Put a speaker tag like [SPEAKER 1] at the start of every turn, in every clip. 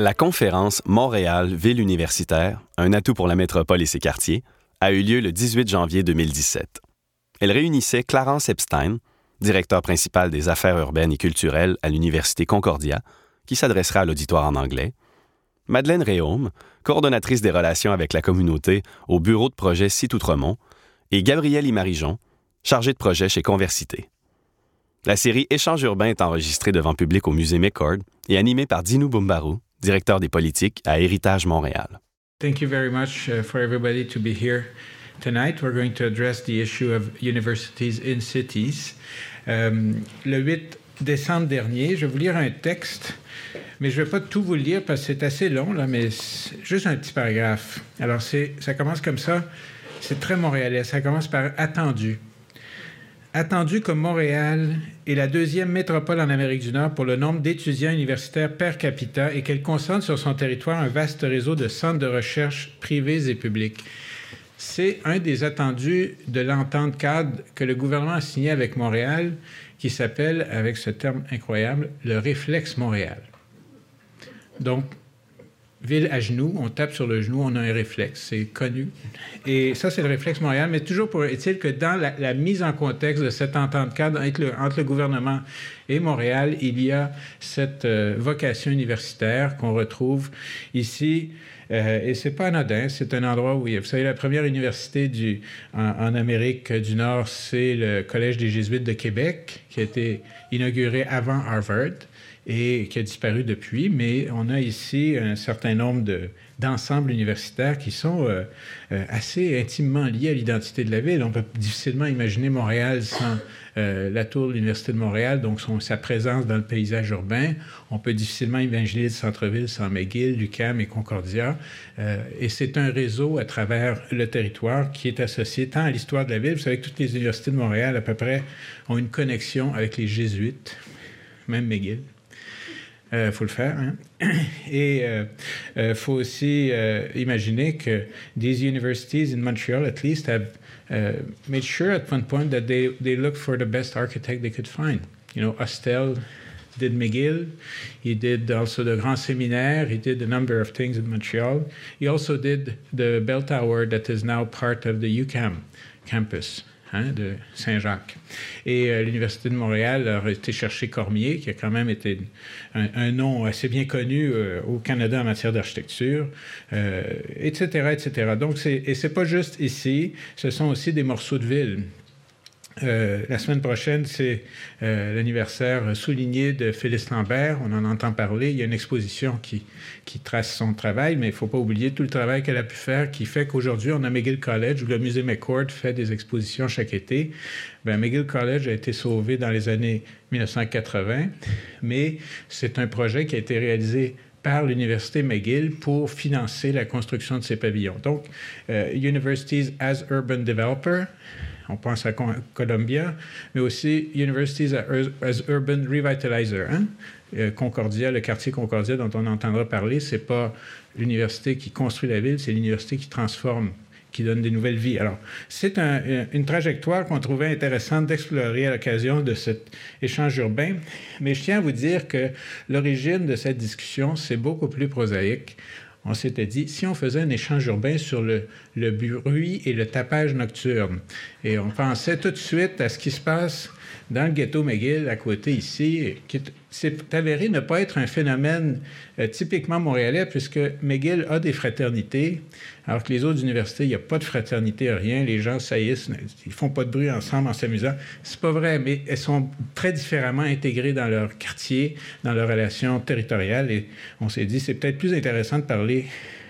[SPEAKER 1] La conférence Montréal, ville universitaire, un atout pour la métropole et ses quartiers, a eu lieu le 18 janvier 2017. Elle réunissait Clarence Epstein, directeur principal des affaires urbaines et culturelles à l'Université Concordia, qui s'adressera à l'auditoire en anglais, Madeleine Réaume, coordonnatrice des relations avec la communauté au bureau de projet Site Outremont, et Gabrielle Imarijon, chargée de projet chez Conversité. La série Échange urbain est enregistrée devant public au musée McCord et animée par Dinou Bumbarou, directeur des politiques à Héritage Montréal.
[SPEAKER 2] Thank you very much uh, for everybody to be here tonight. We're going to address the issue of universities in cities. Um, le 8 décembre dernier, je vais vous lire un texte, mais je ne vais pas tout vous le lire parce que c'est assez long, là, mais juste un petit paragraphe. Alors, ça commence comme ça. C'est très montréalais. Ça commence par attendu. Attendu comme Montréal est la deuxième métropole en Amérique du Nord pour le nombre d'étudiants universitaires per capita et qu'elle concentre sur son territoire un vaste réseau de centres de recherche privés et publics. C'est un des attendus de l'entente cadre que le gouvernement a signé avec Montréal, qui s'appelle, avec ce terme incroyable, le réflexe Montréal. Donc, ville à genoux, on tape sur le genou, on a un réflexe, c'est connu. Et ça, c'est le réflexe Montréal, mais toujours pour est-il que dans la, mise en contexte de cette entente cadre entre le, gouvernement et Montréal, il y a cette euh, vocation universitaire qu'on retrouve ici. Euh, et c'est pas anodin, c'est un endroit où, vous savez, la première université du, en Amérique du Nord, c'est le Collège des Jésuites de Québec, qui a été inauguré avant Harvard et qui a disparu depuis, mais on a ici un certain nombre d'ensembles universitaires qui sont euh, euh, assez intimement liés à l'identité de la ville. On peut difficilement imaginer Montréal sans euh, la tour de l'Université de Montréal, donc sa présence dans le paysage urbain. On peut difficilement imaginer le centre-ville sans McGill, Lucam et Concordia. et c'est un réseau à travers le territoire qui est associé tant à l'histoire de la ville. Vous savez que toutes les universités de Montréal, à peu près, ont une connexion avec les jésuites, même McGill. Il euh, faut le faire. Hein? Et euh, euh, faut aussi imaginer que these universities in Montreal, at least, have made sure at one point that they, they looked for the best architect they could find. You know, Ostel did McGill. He did also the Grand Séminaire. He did a number of things in Montreal. He also did the bell tower that is now part of the UCAM campus. Hein, de Saint-Jacques. Et euh, l'Université de Montréal a été chercher Cormier, qui a quand même été un, nom assez bien connu euh, au Canada en matière d'architecture, etc., euh, etc. Donc, et c'est pas juste ici, ce sont aussi des morceaux de ville. Euh, la semaine prochaine, c'est euh, l'anniversaire souligné de Phyllis Lambert. On en entend parler. Il y a une exposition qui, qui trace son travail, mais il ne faut pas oublier tout le travail qu'elle a pu faire qui fait qu'aujourd'hui, on a McGill College où le musée McCord fait des expositions chaque été. Ben, McGill College a été sauvé dans les années 1980, mais c'est un projet qui a été réalisé par l'Université McGill pour financer la construction de ces pavillons. Donc, euh, Universities as Urban Developer, on pense à Columbia, mais aussi Universities as Urban Revitalizer. Hein? Euh, Concordia, le quartier Concordia dont on entendra parler, c'est pas l'université qui construit la ville, c'est l'université qui transforme qui donne des nouvelles vies. Alors, c'est une trajectoire qu'on trouvait intéressante d'explorer à l'occasion de cet échange urbain, mais je tiens à vous dire que l'origine de cette discussion, c'est beaucoup plus prosaïque on s'était dit, si on faisait un échange urbain sur le, bruit et le tapage nocturne, et on pensait tout de suite à ce qui se passe dans le ghetto McGill, à côté ici, qui s'est avéré ne pas être un phénomène euh, typiquement montréalais, puisque McGill a des fraternités, alors que les autres universités, il n'y a pas de fraternité, rien. Les gens saillissent, ils font pas de bruit ensemble en s'amusant. C'est pas vrai, mais elles sont très différemment intégrées dans leur quartier, dans leurs relations territoriales. Et on s'est dit, c'est peut-être plus intéressant de parler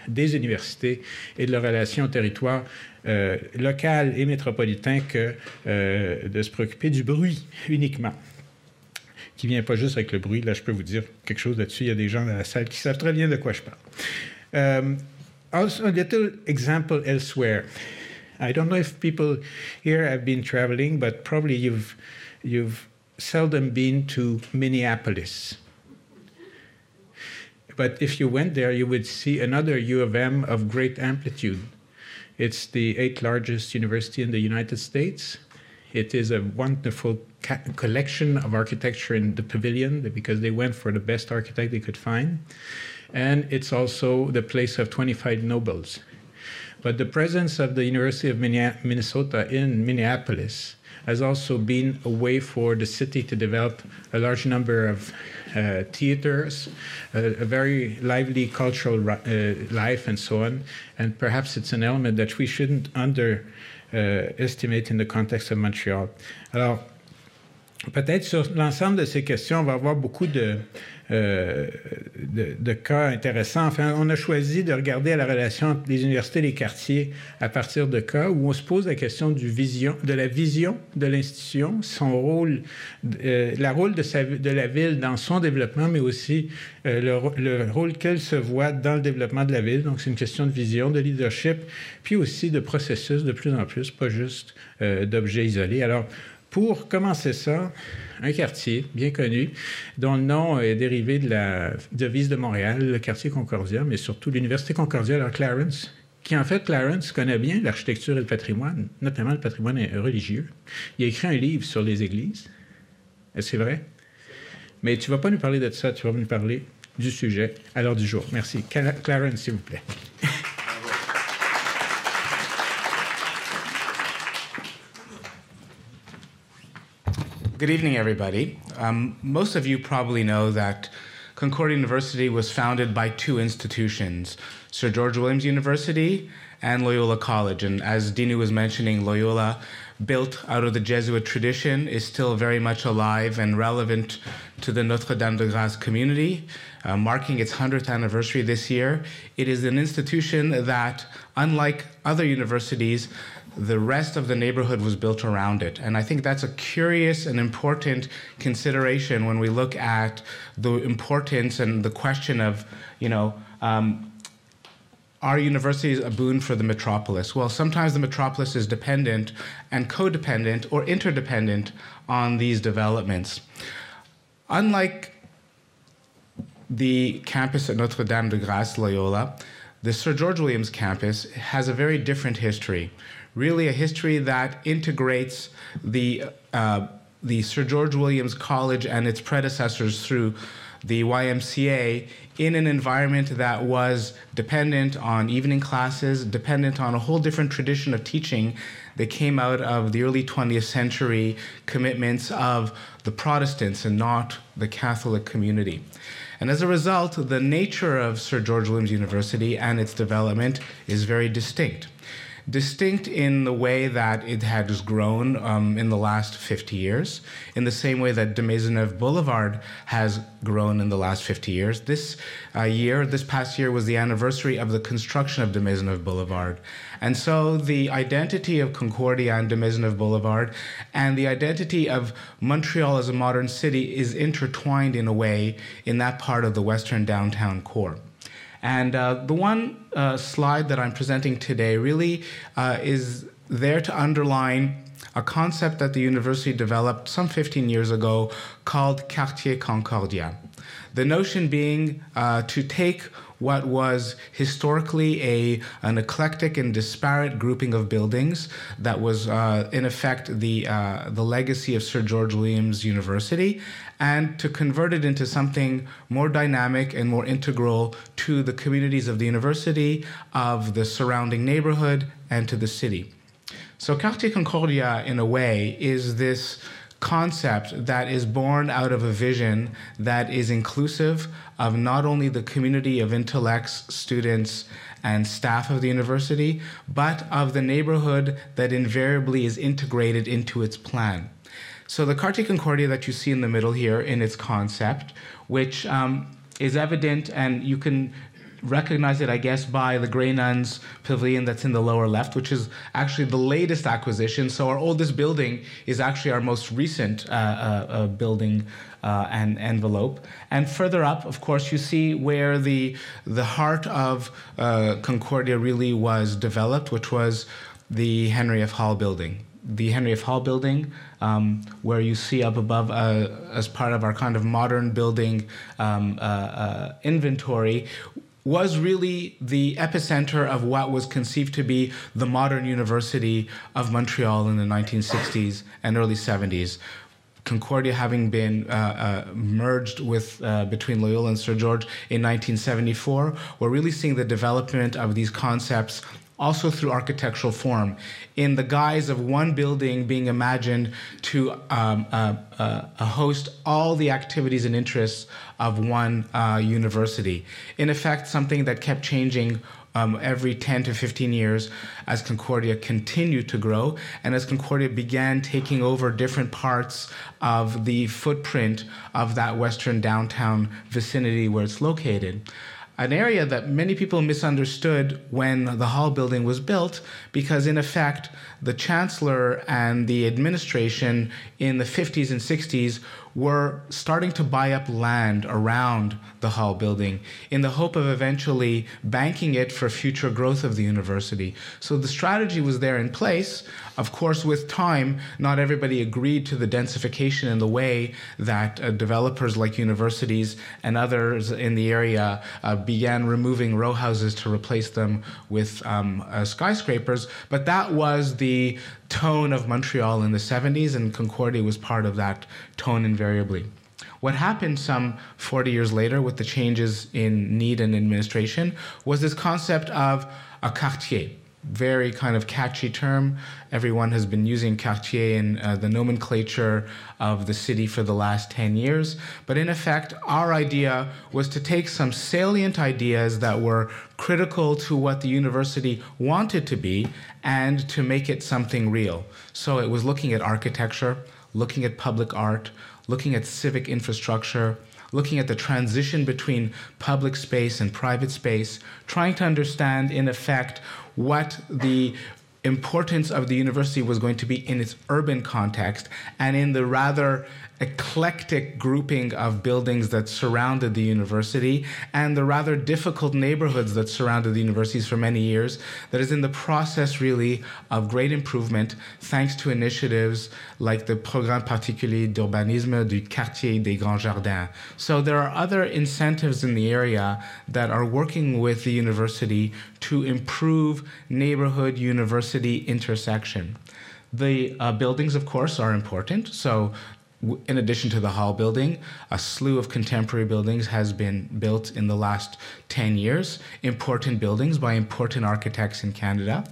[SPEAKER 2] des universités et de leurs relations au territoire euh, local et métropolitain que euh, de se préoccuper du bruit uniquement qui vient pas juste avec le bruit. Là, je peux vous dire quelque chose là-dessus. Il y a des gens dans la salle qui savent très bien de quoi je parle. Um, also, a little example elsewhere. I don't know if people here have been traveling, but probably you've you've seldom been to Minneapolis. But if you went there, you would see another U of M of great amplitude. It's the eighth largest university in the United States. It is a wonderful ca- collection of architecture in the pavilion because they went for the best architect they could find. And it's also the place of 25 nobles. But the presence of the University of Minnesota in Minneapolis has also been a way for the city to develop a large number of uh, theaters, a, a, very lively cultural uh, life, and so on. And perhaps it's an element that we shouldn't underestimate uh, in the context of Montreal. Alors, peut-être sur l'ensemble de ces questions, on va avoir beaucoup de, Euh, de, cas intéressants. Enfin, on a choisi de regarder la relation entre les universités et les quartiers à partir de cas où on se pose la question du vision, de la vision de l'institution, son rôle, euh, la rôle de, sa, de, la ville dans son développement, mais aussi euh, le, le, rôle qu'elle se voit dans le développement de la ville. Donc, c'est une question de vision, de leadership, puis aussi de processus de plus en plus, pas juste d'objets isolés. Alors, pour commencer ça, un quartier bien connu dont le nom est dérivé de la devise de Montréal, le quartier Concordia, mais surtout l'Université Concordia, alors Clarence, qui en fait, Clarence connaît bien l'architecture et le patrimoine, notamment le patrimoine religieux. Il a écrit un livre sur les églises. C'est vrai? Mais tu ne vas pas nous parler de ça, tu vas nous parler du sujet à l'heure du jour. Merci. Clarence, s'il vous plaît.
[SPEAKER 3] Good evening, everybody. Um, most of you probably know that Concordia University was founded by two institutions Sir George Williams University and Loyola College. And as Dinu was mentioning, Loyola, built out of the Jesuit tradition, is still very much alive and relevant to the Notre Dame de Grâce community, uh, marking its 100th anniversary this year. It is an institution that, unlike other universities, the rest of the neighborhood was built around it. And I think that's a curious and important consideration when we look at the importance and the question of, you know, um, are universities a boon for the metropolis? Well, sometimes the metropolis is dependent and codependent or interdependent on these developments. Unlike the campus at Notre Dame de Grâce Loyola, the Sir George Williams campus has a very different history really a history that integrates the uh, the Sir George Williams College and its predecessors through the YMCA in an environment that was dependent on evening classes, dependent on a whole different tradition of teaching that came out of the early 20th century commitments of the Protestants and not the Catholic community. And as a result, the nature of Sir George Williams University and its development is very distinct distinct in the way that it has grown um, in the last 50 years, in the same way that de Maisonneuve Boulevard has grown in the last 50 years. This uh, year, this past year, was the anniversary of the construction of de Maisonneuve Boulevard. And so the identity of Concordia and de Maisonneuve Boulevard and the identity of Montreal as a modern city is intertwined in a way in that part of the western downtown core. And uh, the one uh, slide that I'm presenting today really uh, is there to underline a concept that the university developed some 15 years ago called Quartier Concordia. The notion being uh, to take what was historically a an eclectic and disparate grouping of buildings that was uh, in effect the uh, the legacy of Sir George Williams University and to convert it into something more dynamic and more integral to the communities of the university, of the surrounding neighborhood, and to the city. So, Quartier Concordia, in a way, is this concept that is born out of a vision that is inclusive of not only the community of intellects, students, and staff of the university, but of the neighborhood that invariably is integrated into its plan. So the Quartier Concordia that you see in the middle here in its concept, which um, is evident and you can recognize it, I guess, by the Grey Nuns Pavilion that's in the lower left, which is actually the latest acquisition. So our oldest building is actually our most recent uh, uh, uh building uh, and envelope. And further up, of course, you see where the the heart of uh, Concordia really was developed, which was the Henry F. Hall building. The Henry F. Hall building, um, where you see up above uh, as part of our kind of modern building um, uh, uh, inventory, was really the epicenter of what was conceived to be the modern University of Montreal in the 1960s and early 70s, Concordia having been uh, uh, merged with uh, between Loyola and Sir George in 1974, we're really seeing the development of these concepts also through architectural form, in the guise of one building being imagined to um, uh, uh, host all the activities and interests of one uh, university. In effect, something that kept changing um, every 10 to 15 years as Concordia continued to grow and as Concordia began taking over different parts of the footprint of that western downtown vicinity where it's located an area that many people misunderstood when the Hall building was built, because in effect, the chancellor and the administration in the 50s and 60s were starting to buy up land around the Hall building in the hope of eventually banking it for future growth of the university. So the strategy was there in place. Of course, with time, not everybody agreed to the densification in the way that uh, developers like universities and others in the area uh, began removing row houses to replace them with um, uh, skyscrapers. But that was the tone of Montreal in the 70s, and Concordia was part of that tone invariably. What happened some 40 years later with the changes in need and administration was this concept of a quartier, very kind of catchy term. Everyone has been using quartier in uh, the nomenclature of the city for the last 10 years. But in effect, our idea was to take some salient ideas that were critical to what the university wanted to be and to make it something real. So it was looking at architecture, looking at public art, looking at civic infrastructure, looking at the transition between public space and private space, trying to understand, in effect, what the importance of the university was going to be in its urban context and in the rather eclectic grouping of buildings that surrounded the university and the rather difficult neighborhoods that surrounded the universities for many years that is in the process really of great improvement thanks to initiatives like the Programme particulier d'urbanisme du quartier des Grands Jardins. So there are other incentives in the area that are working with the university to improve neighborhood university intersection. The uh, buildings, of course, are important. So in addition to the Hall building, a slew of contemporary buildings has been built in the last 10 years, important buildings by important architects in Canada.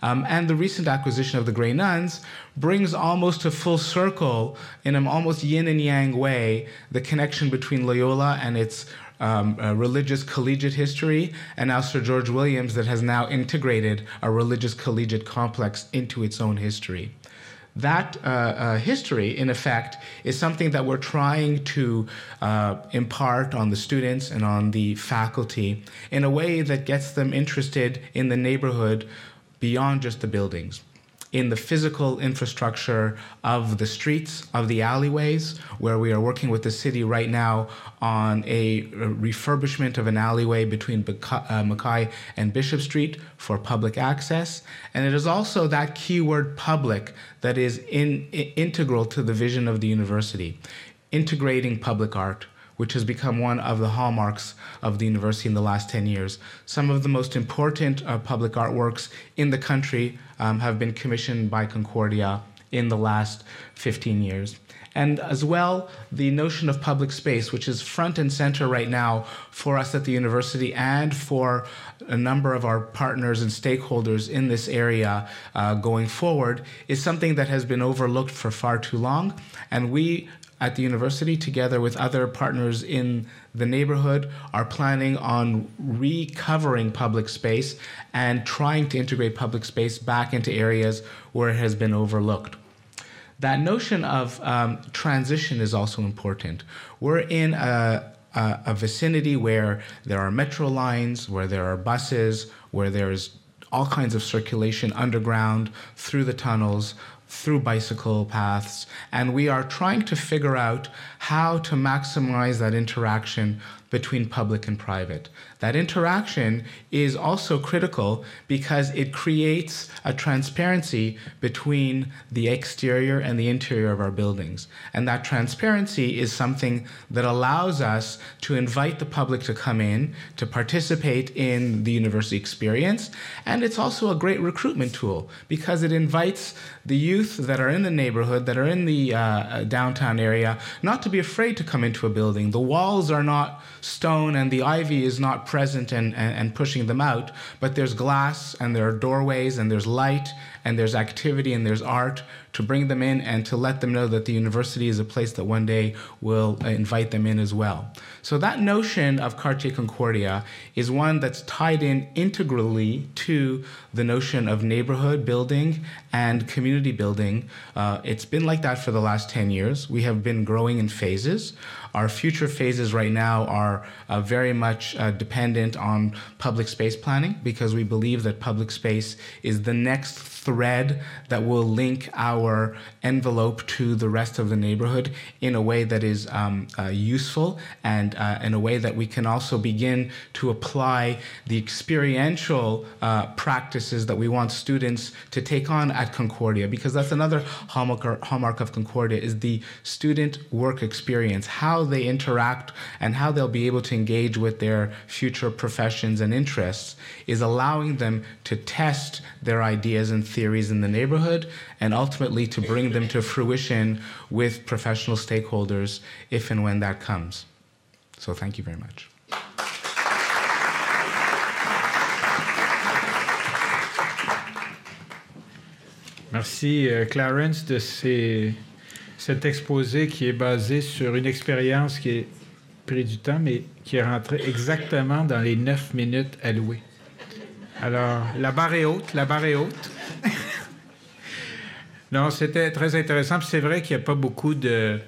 [SPEAKER 3] Um, and the recent acquisition of the Grey Nuns brings almost to full circle, in an almost yin and yang way, the connection between Loyola and its um, religious collegiate history, and now Sir George Williams that has now integrated a religious collegiate complex into its own history that uh, uh, history, in effect, is something that we're trying to uh, impart on the students and on the faculty in a way that gets them interested in the neighborhood beyond just the buildings in the physical infrastructure of the streets, of the alleyways, where we are working with the city right now on a refurbishment of an alleyway between uh, Mackay and Bishop Street for public access. And it is also that keyword public that is in, integral to the vision of the university, integrating public art which has become one of the hallmarks of the university in the last 10 years. Some of the most important uh, public artworks in the country um, have been commissioned by Concordia in the last 15 years. And as well, the notion of public space, which is front and center right now for us at the university and for a number of our partners and stakeholders in this area uh, going forward, is something that has been overlooked for far too long. And we at the university, together with other partners in the neighborhood, are planning on recovering public space and trying to integrate public space back into areas where it has been overlooked. That notion of um, transition is also important. We're in a, a, a vicinity where there are metro lines, where there are buses, where there's all kinds of circulation underground, through the tunnels, through bicycle paths, and we are trying to figure out how to maximize that interaction between public and private. That interaction is also critical because it creates a transparency between the exterior and the interior of our buildings. And that transparency is something that allows us to invite the public to come in, to participate in the university experience. And it's also a great recruitment tool because it invites the youth that are in the neighborhood, that are in the uh, downtown area, not to be afraid to come into a building. The walls are not stone and the ivy is not present and, and, and, pushing them out, but there's glass and there are doorways and there's light and there's activity and there's art to bring them in and to let them know that the university is a place that one day will invite them in as well. So that notion of Quartier Concordia is one that's tied in integrally to the notion of neighborhood building and community building. Uh, it's been like that for the last 10 years. We have been growing in phases. Our future phases right now are uh, very much uh, dependent on public space planning because we believe that public space is the next thread that will link our envelope to the rest of the neighborhood in a way that is um, uh, useful and uh, in a way that we can also begin to apply the experiential uh, practices that we want students to take on at Concordia because that's another hallmark, hallmark of Concordia is the student work experience how they interact and how they'll be able to engage with their future professions and interests is allowing them to test their ideas and theories in the neighborhood and ultimately to bring them to fruition with professional stakeholders if and when that comes. So thank you very much.
[SPEAKER 2] Merci, euh, Clarence, de ces, cet exposé qui est basé sur une expérience qui est pris du temps, mais qui est rentrée exactement dans les neuf minutes allouées. Alors, la barre est haute, la barre est haute. non, c'était très intéressant. c'est vrai qu'il n'y a pas beaucoup de.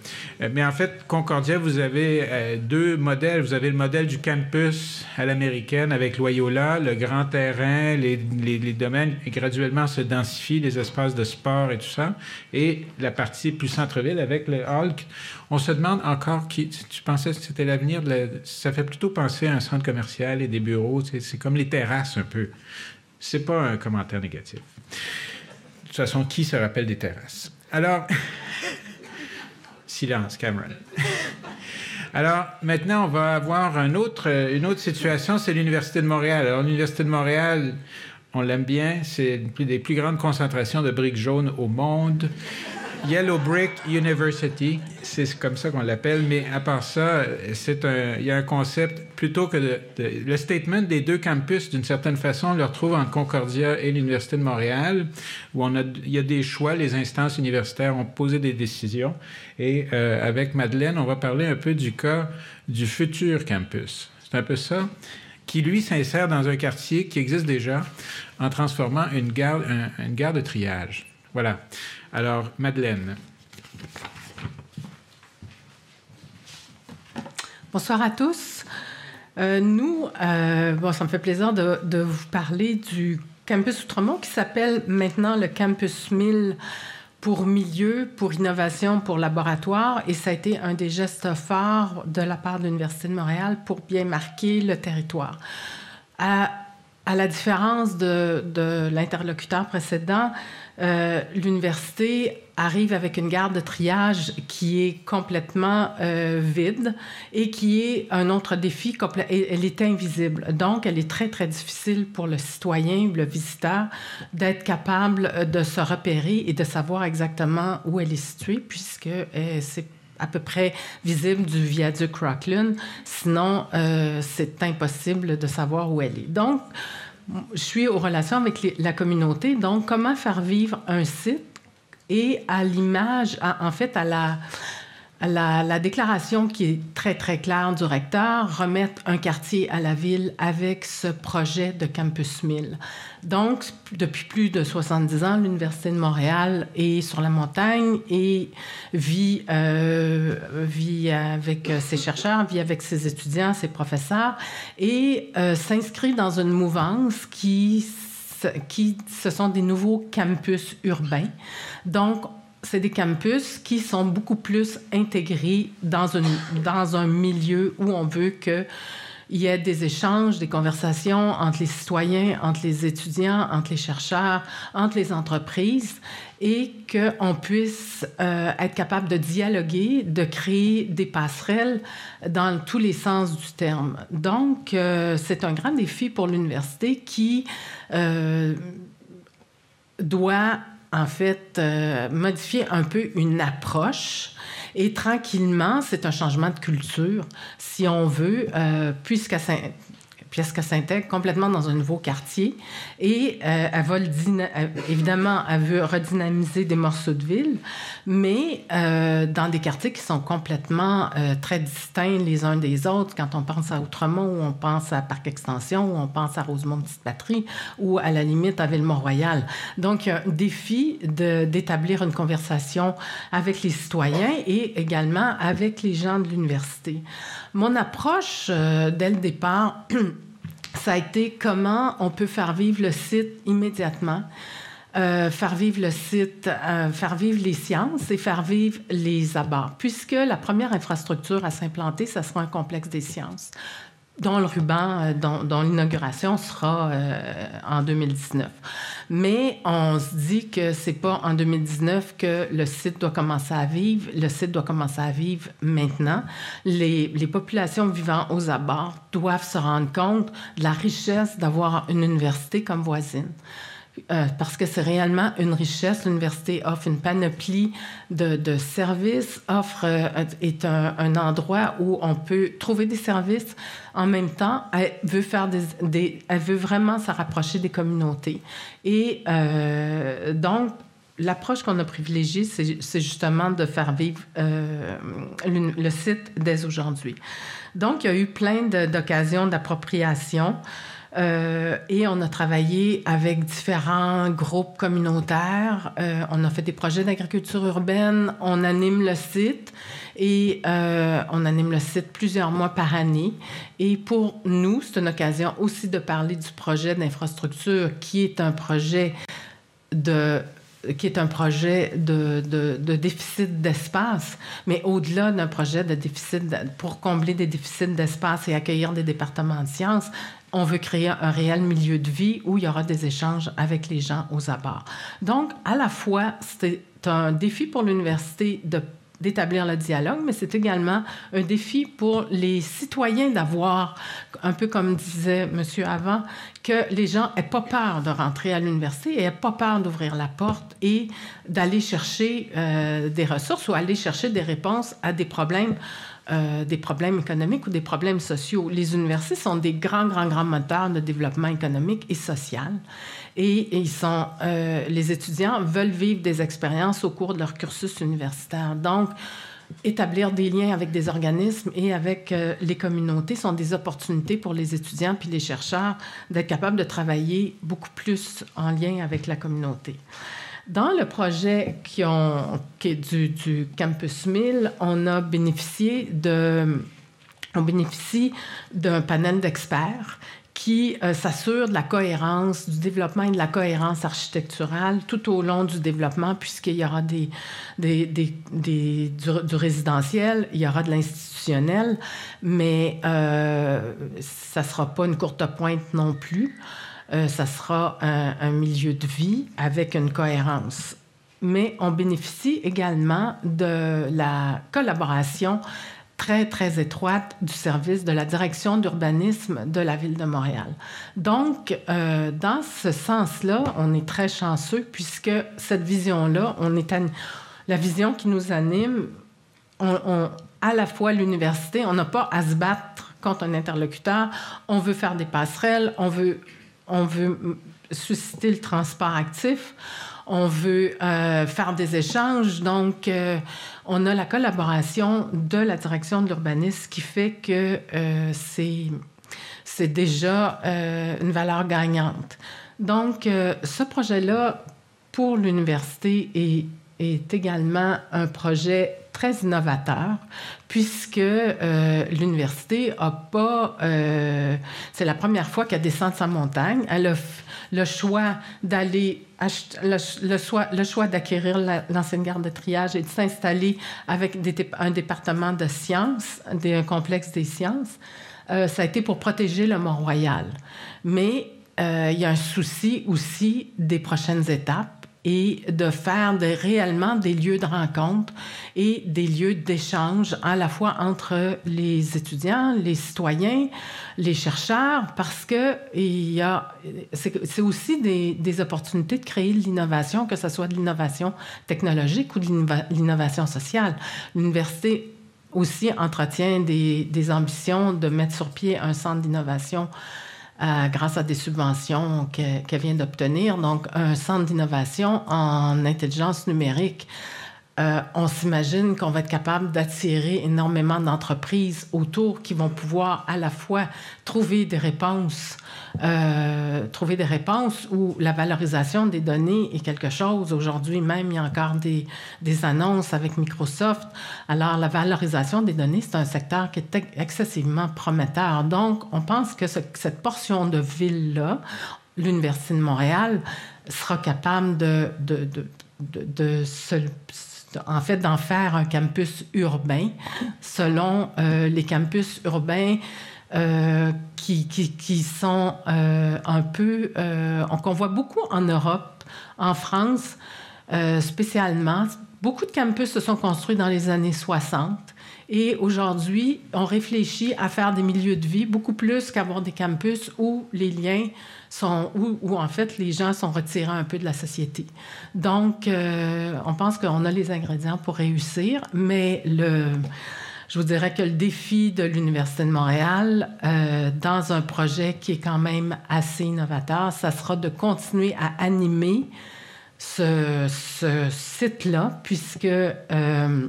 [SPEAKER 2] Euh, mais en fait, Concordia, vous avez euh, deux modèles. Vous avez le modèle du campus à l'américaine avec Loyola, le grand terrain, les, les, domaines graduellement se densifient, les espaces de sport et tout ça. Et la partie plus centre-ville avec le Hulk. On se demande encore qui. Tu pensais que c'était l'avenir de Ça fait plutôt penser à un centre commercial et des bureaux. C'est comme les terrasses un peu. C'est pas un commentaire négatif. De toute façon, qui se rappelle des terrasses? Alors, silence, Cameron. Alors, maintenant, on va avoir une autre situation, c'est l'Université de Montréal. Alors, l'Université de Montréal, on l'aime bien, c'est une des plus grandes concentrations de briques jaunes au monde. Yellow Brick University, c'est comme ça qu'on l'appelle, mais à part ça, c'est un, il y a un concept plutôt que de, le statement des deux campus, d'une certaine façon, on le retrouve en Concordia et l'Université de Montréal, où on a, il y a des choix, les instances universitaires ont posé des décisions. Et euh, avec Madeleine, on va parler un peu du cas du futur campus. C'est un peu ça qui lui s'insère dans un quartier qui existe déjà en transformant une gare, une gare de triage. Voilà. Alors, Madeleine.
[SPEAKER 4] Bonsoir à tous. Euh, nous, euh, bon, ça me fait plaisir de, vous parler du campus Outremont qui s'appelle maintenant le campus 1000 pour milieu, pour innovation, pour laboratoire. Et ça a été un des gestes forts de la part de l'Université de Montréal pour bien marquer le territoire. À, la différence de l'interlocuteur précédent, euh, l'université arrive avec une garde de triage qui est complètement euh, vide et qui est un autre défi. Elle est invisible. Donc, elle est très, très difficile pour le citoyen, le visiteur, d'être capable euh, de se repérer et de savoir exactement où elle est située, puisque c'est à peu près visible du viaduc Rockland. Sinon, c'est impossible de savoir où elle est. Donc, je suis aux relations avec la communauté. Donc, comment faire vivre un site et à l'image, en fait, à la, la, déclaration qui est très, très claire du recteur, remettre un quartier à la ville avec ce projet de Campus 1000. Donc, depuis plus de 70 ans, l'Université de Montréal est sur la montagne et vit, euh, vit avec ses chercheurs, vit avec ses étudiants, ses professeurs et euh, s'inscrit dans une mouvance qui, qui, ce sont des nouveaux campus urbains. Donc, c'est des campus qui sont beaucoup plus intégrés dans, dans un milieu où on veut qu'il y ait des échanges, des conversations entre les citoyens, entre les étudiants, entre les chercheurs, entre les entreprises, et qu'on puisse euh, être capable de dialoguer, de créer des passerelles dans tous les sens du terme. Donc, euh, c'est un grand défi pour l'université qui euh, doit en fait, euh, modifier un peu une approche. Et tranquillement, c'est un changement de culture, si on veut, euh, puisqu'à qu'elle s'intègre complètement dans un nouveau quartier. Et euh, elle va euh, évidemment, elle veut redynamiser des morceaux de ville, mais euh, dans des quartiers qui sont complètement très distincts les uns des autres. Quand on pense à Outremont, ou on pense à Parc Extension, ou on pense à Rosemont-Petite-Patrie, ou à la limite à Ville-Mont-Royal. Donc, il y a un défi d'établir une conversation avec les citoyens et également avec les gens de l'université. Mon approche, dès le départ, ça a été comment on peut faire vivre le site immédiatement. Euh, faire vivre le site, euh, faire vivre les sciences et faire vivre les abords, puisque la première infrastructure à s'implanter, ce sera un complexe des sciences dont le ruban, euh, dont, l'inauguration sera en 2019. Mais on se dit que c'est pas en 2019 que le site doit commencer à vivre. Le site doit commencer à vivre maintenant. Les, les populations vivant aux abords doivent se rendre compte de la richesse d'avoir une université comme voisine. Euh, parce que c'est réellement une richesse. L'université offre une panoplie de, services, offre, euh, est un, endroit où on peut trouver des services. En même temps, elle veut faire des, elle veut vraiment se rapprocher des communautés. Et euh, donc, l'approche qu'on a privilégiée, c'est justement de faire vivre le, site dès aujourd'hui. Donc, il y a eu plein d'occasions d'appropriation. Euh, et on a travaillé avec différents groupes communautaires. Euh, on a fait des projets d'agriculture urbaine. On anime le site et euh, on anime le site plusieurs mois par année. Et pour nous, c'est une occasion aussi de parler du projet d'infrastructure qui est un projet de qui est un projet de, déficit d'espace, mais au-delà d'un projet de déficit pour combler des déficits d'espace et accueillir des départements de sciences, on veut créer un réel milieu de vie où il y aura des échanges avec les gens aux abords. Donc, à la fois, c'est un défi pour l'université d'établir le dialogue, mais c'est également un défi pour les citoyens d'avoir, un peu comme disait monsieur avant, que les gens aient pas peur de rentrer à l'université et aient pas peur d'ouvrir la porte et d'aller chercher euh, des ressources ou aller chercher des réponses à des problèmes euh, des problèmes économiques ou des problèmes sociaux. Les universités sont des grands, grands, grands moteurs de développement économique et social. Et, ils sont, euh, les étudiants veulent vivre des expériences au cours de leur cursus universitaire. Donc, établir des liens avec des organismes et avec euh, les communautés sont des opportunités pour les étudiants puis les chercheurs d'être capables de travailler beaucoup plus en lien avec la communauté. Dans le projet qui, est du, Campus 1000, on a bénéficié on bénéficie d'un panel d'experts qui euh, s'assure de la cohérence, du développement et de la cohérence architecturale tout au long du développement, puisqu'il y aura du, résidentiel, il y aura de l'institutionnel, mais euh, ça ne sera pas une courte pointe non plus. Euh, ça sera un, milieu de vie avec une cohérence. Mais on bénéficie également de la collaboration très, très étroite du service de la direction d'urbanisme de la ville de Montréal. Donc, euh, dans ce sens-là, on est très chanceux puisque cette vision-là, on est la vision qui nous anime, à la fois l'université, on n'a pas à se battre contre un interlocuteur, on veut faire des passerelles, on veut on veut susciter le transport actif, on veut euh, faire des échanges. Donc, euh, on a la collaboration de la direction de l'urbanisme qui fait que euh, c'est, c'est déjà une valeur gagnante. Donc, ce projet-là, pour l'université, est, est également un projet très innovateur, puisque l'université a pas... C'est la première fois qu'elle descend de sa montagne. Elle a le choix d'aller le, choix, le choix d'acquérir l'ancienne gare de triage et de s'installer avec un département de sciences, des, un complexe des sciences. Euh, ça a été pour protéger le Mont-Royal. Mais il y a un souci aussi des prochaines étapes et de faire réellement des lieux de rencontre et des lieux d'échange à la fois entre les étudiants, les citoyens, les chercheurs, parce que c'est aussi des, opportunités de créer de l'innovation, que ce soit de l'innovation technologique ou de l'innovation sociale. L'université aussi entretient des ambitions de mettre sur pied un centre d'innovation euh, grâce à des subventions qu'elle vient d'obtenir. Donc, un centre d'innovation en intelligence numérique. Euh, on s'imagine qu'on va être capable d'attirer énormément d'entreprises autour qui vont pouvoir à la fois trouver des réponses euh, trouver des réponses où la valorisation des données est quelque chose. Aujourd'hui même, il y a encore des, annonces avec Microsoft. Alors, la valorisation des données, c'est un secteur qui est excessivement prometteur. Donc, on pense que cette portion de ville-là, l'Université de Montréal, sera capable de, de, de, en fait, d'en faire un campus urbain selon euh, les campus urbains euh, qui, sont euh, un peu, qu'on voit beaucoup en Europe, en France spécialement. Beaucoup de campus se sont construits dans les années 60 et aujourd'hui, on réfléchit à faire des milieux de vie beaucoup plus qu'avoir des campus où les liens sont, où, en fait les gens sont retirés un peu de la société. Donc, on pense qu'on a les ingrédients pour réussir, mais je vous dirais que le défi de l'Université de Montréal, euh, dans un projet qui est quand même assez innovateur, ça sera de continuer à animer ce, ce site-là, puisque euh,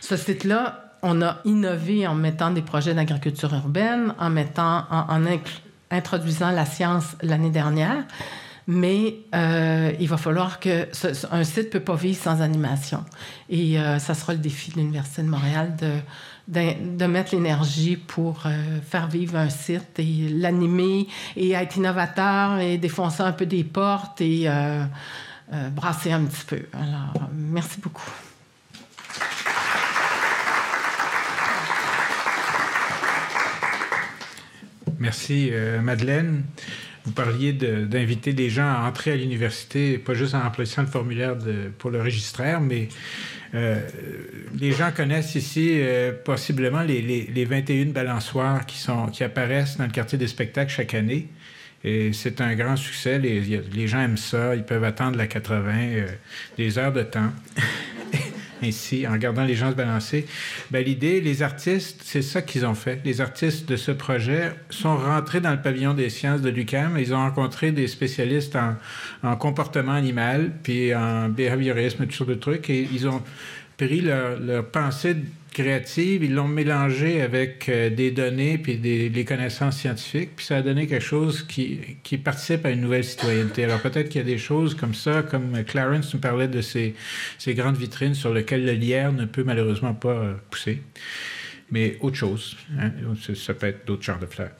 [SPEAKER 4] ce site-là, on a innové en mettant des projets d'agriculture urbaine, en mettant, en, en introduisant la science l'année dernière mais euh, il va falloir que un site ne peut pas vivre sans animation. Et euh, ça sera le défi de l'Université de Montréal de, de, mettre l'énergie pour euh, faire vivre un site et l'animer et être innovateur et défoncer un peu des portes et euh, brasser un petit peu. Alors, merci beaucoup.
[SPEAKER 2] Merci, Madeleine. Vous parliez d'inviter des gens à entrer à l'université, pas juste en remplissant le formulaire de, pour le registraire, mais euh, les gens connaissent ici euh, possiblement les, les, les, 21 balançoires qui, apparaissent dans le quartier des spectacles chaque année. Et c'est un grand succès. Les, gens aiment ça. Ils peuvent attendre la 80 euh, des heures de temps. Ainsi, en regardant les gens se balancer. Ben, L'idée, les artistes, c'est ça qu'ils ont fait. Les artistes de ce projet sont rentrés dans le pavillon des sciences de l'UQAM. Ils ont rencontré des spécialistes en, en, comportement animal, puis en behaviorisme, toutes sortes de trucs, et ils ont pris leur, leur pensée créative, ils l'ont mélangé avec euh, des données puis des connaissances scientifiques, puis ça a donné quelque chose qui, qui participe à une nouvelle citoyenneté. Alors peut-être qu'il y a des choses comme ça, comme Clarence nous parlait de ces, ces grandes vitrines sur lesquelles le lierre ne peut malheureusement pas euh, pousser, mais autre chose. Hein? Ça peut être d'autres genres de fleurs.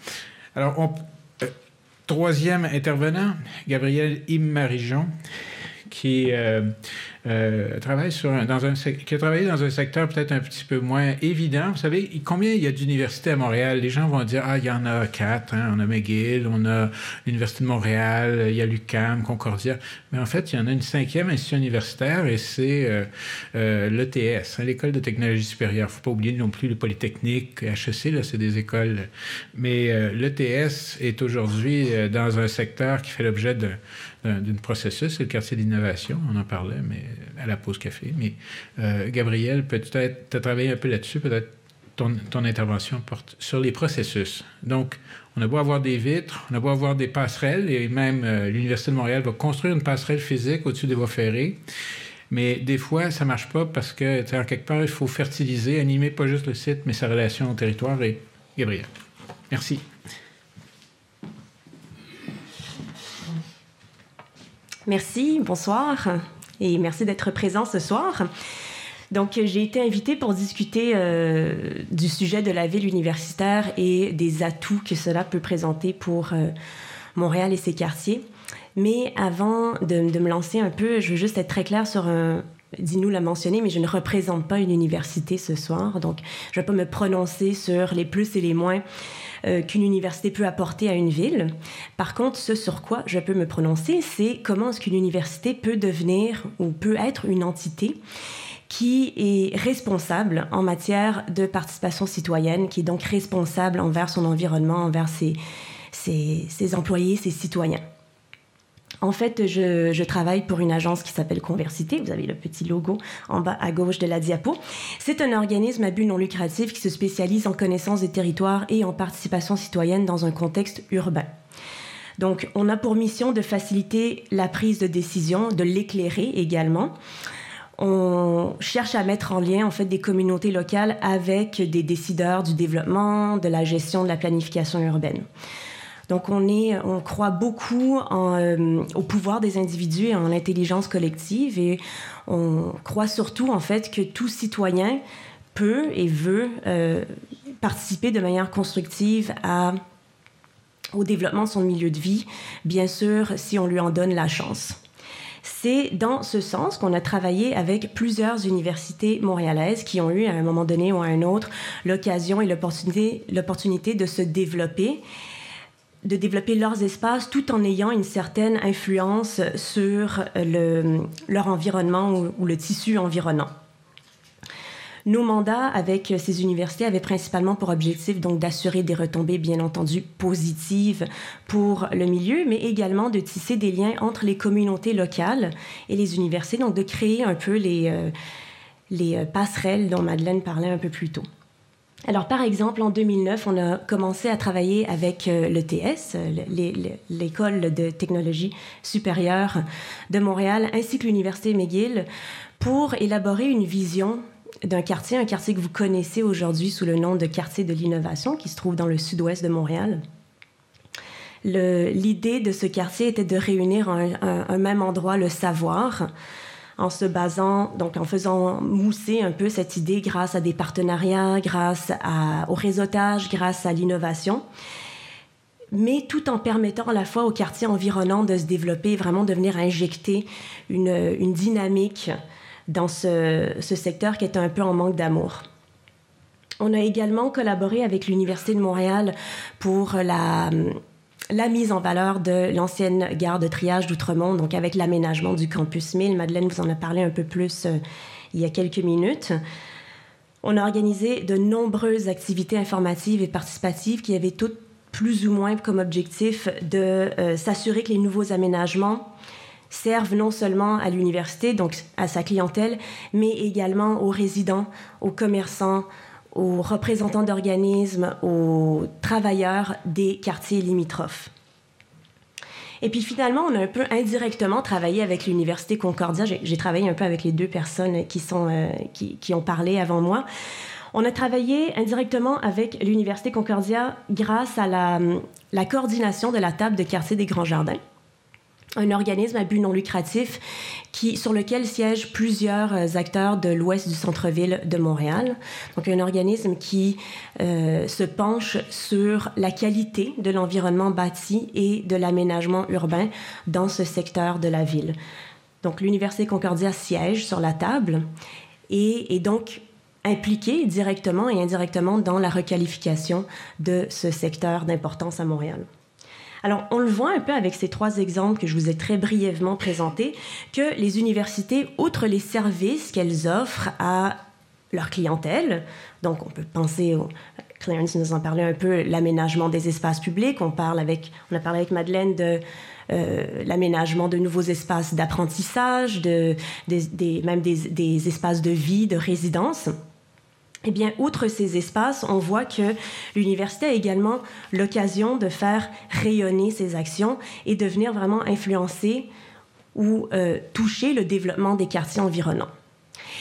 [SPEAKER 2] Alors, on, euh, troisième intervenant, Gabriel Immarijon, qui euh, travaille sur un, dans un, qui a travaillé dans un secteur peut-être un petit peu moins évident. Vous savez, combien il y a d'universités à Montréal? Les gens vont dire, ah, il y en a quatre, hein? on a McGill, on a l'Université de Montréal, il y a l'UQAM, Concordia. Mais en fait, il y en a une cinquième institution universitaire et c'est euh, euh, l'ETS, hein, l'École de technologie supérieure. faut pas oublier non plus le Polytechnique, HEC, là, c'est des écoles. Mais euh, l'ETS est aujourd'hui euh, dans un secteur qui fait l'objet d'un d'un processus, c'est le quartier d'innovation, on en parlait, mais à la pause café. Mais euh, Gabriel, peut-être, tu as travaillé un peu là-dessus, peut-être ton, ton, intervention porte sur les processus. Donc, on a beau avoir des vitres, on a beau avoir des passerelles, et même euh, l'Université de Montréal va construire une passerelle physique au-dessus des voies ferrées. Mais des fois, ça marche pas parce que, en quelque part, il faut fertiliser, animer pas juste le site, mais sa relation au territoire. Et Gabriel. Merci.
[SPEAKER 5] Merci, bonsoir et merci d'être présent ce soir. Donc, j'ai été invitée pour discuter euh, du sujet de la ville universitaire et des atouts que cela peut présenter pour euh, Montréal et ses quartiers. Mais avant de, de, me lancer un peu, je veux juste être très claire sur un... Dis-nous l'a mentionné, mais je ne représente pas une université ce soir, donc je ne vais pas me prononcer sur les plus et les moins euh, qu'une université peut apporter à une ville. Par contre, ce sur quoi je peux me prononcer, c'est comment est-ce qu'une université peut devenir ou peut être une entité qui est responsable en matière de participation citoyenne, qui est donc responsable envers son environnement, envers ses, ses, ses employés, ses citoyens. En fait, je, travaille pour une agence qui s'appelle Conversité. Vous avez le petit logo en bas à gauche de la diapo. C'est un organisme à but non lucratif qui se spécialise en connaissance des territoires et en participation citoyenne dans un contexte urbain. Donc, on a pour mission de faciliter la prise de décision, de l'éclairer également. On cherche à mettre en lien en fait des communautés locales avec des décideurs du développement, de la gestion de la planification urbaine. Donc on est, on croit beaucoup euh, au pouvoir des individus et en l'intelligence collective et on croit surtout en fait que tout citoyen peut et veut euh, participer de manière constructive au développement de son milieu de vie, bien sûr si on lui en donne la chance. C'est dans ce sens qu'on a travaillé avec plusieurs universités montréalaises qui ont eu à un moment donné ou à un autre l'occasion et l'opportunité de se développer de développer leurs espaces tout en ayant une certaine influence sur le, leur environnement ou, le tissu environnant. Nos mandats avec ces universités avaient principalement pour objectif donc d'assurer des retombées bien entendu positives pour le milieu, mais également de tisser des liens entre les communautés locales et les universités, donc de créer un peu les, euh, les passerelles dont Madeleine parlait un peu plus tôt. Alors, par exemple, en 2009, on a commencé à travailler avec euh, l'ETS, l'École de technologie supérieure de Montréal, ainsi que l'Université McGill, pour élaborer une vision d'un quartier, un quartier que vous connaissez aujourd'hui sous le nom de quartier de l'innovation, qui se trouve dans le sud-ouest de Montréal. L'idée de ce quartier était de réunir un même endroit le savoir, en se basant, donc en faisant mousser un peu cette idée grâce à des partenariats, grâce au réseautage, grâce à l'innovation, mais tout en permettant à la fois au quartier environnant de se développer, vraiment de venir injecter une, une dynamique dans ce, ce secteur qui est un peu en manque d'amour. On a également collaboré avec l'Université de Montréal pour la la mise en valeur de l'ancienne gare de triage d'Outremont, donc avec l'aménagement du campus 1000. Madeleine vous en a parlé un peu plus euh, il y a quelques minutes. On a organisé de nombreuses activités informatives et participatives qui avaient toutes plus ou moins comme objectif de euh, s'assurer que les nouveaux aménagements servent non seulement à l'université, donc à sa clientèle, mais également aux résidents, aux commerçants, aux représentants d'organismes, aux travailleurs des quartiers limitrophes. Et puis finalement, on a un peu indirectement travaillé avec l'Université Concordia. J'ai travaillé un peu avec les deux personnes euh, qui, ont parlé avant moi. On a travaillé indirectement avec l'Université Concordia grâce à la coordination de la table de quartier des Grands Jardins un organisme à but non lucratif qui, sur lequel siègent plusieurs euh, acteurs de l'ouest du centre-ville de Montréal. Donc, un organisme qui euh, se penche sur la qualité de l'environnement bâti et de l'aménagement urbain dans ce secteur de la ville. Donc, l'Université Concordia siège sur la table et est donc impliquée directement et indirectement dans la requalification de ce secteur d'importance à Montréal. Alors, on le voit un peu avec ces trois exemples que je vous ai très brièvement présentés, que les universités, outre les services qu'elles offrent à leur clientèle, donc on peut penser au Clarence nous en parlait un peu, l'aménagement des espaces publics. On, parle avec, on a parlé avec Madeleine de euh, l'aménagement de nouveaux espaces d'apprentissage, de, même des, des, espaces de vie, de résidence. Eh bien, outre ces espaces, on voit que l'université a également l'occasion de faire rayonner ses actions et de venir vraiment influencer ou euh, toucher le développement des quartiers environnants.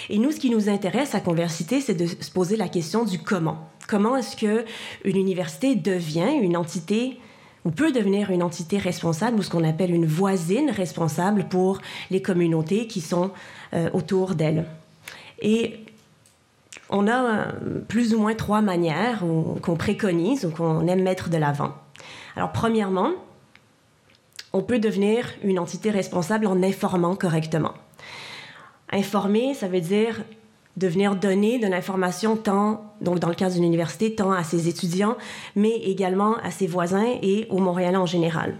[SPEAKER 5] Et nous, ce qui nous intéresse à Conversité, c'est de se poser la question du comment. Comment est-ce que une université devient une entité ou peut devenir une entité responsable ou ce qu'on appelle une voisine responsable pour les communautés qui sont euh, autour d'elle? Et on a euh, plus ou moins trois manières qu'on préconise ou qu'on aime mettre de l'avant. Alors, premièrement, on peut devenir une entité responsable en informant correctement. Informer, ça veut dire de venir donner de l'information tant, donc dans le cas d'une université, tant à ses étudiants, mais également à ses voisins et aux Montréalais en général.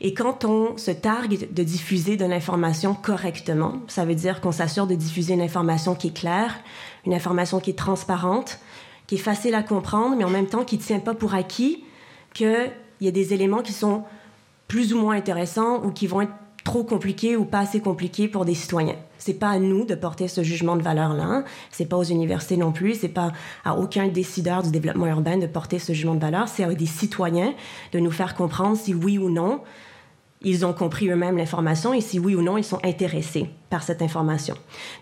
[SPEAKER 5] Et quand on se targue de diffuser de l'information correctement, ça veut dire qu'on s'assure de diffuser une information qui est claire, une information qui est transparente, qui est facile à comprendre, mais en même temps qui ne tient pas pour acquis qu'il y a des éléments qui sont plus ou moins intéressants ou qui vont être trop compliqués ou pas assez compliqués pour des citoyens. C'est pas à nous de porter ce jugement de valeur-là. Hein. C'est pas aux universités non plus. C'est pas à aucun décideur du développement urbain de porter ce jugement de valeur. C'est à des citoyens de nous faire comprendre si oui ou non ils ont compris eux-mêmes l'information et si oui ou non ils sont intéressés par cette information.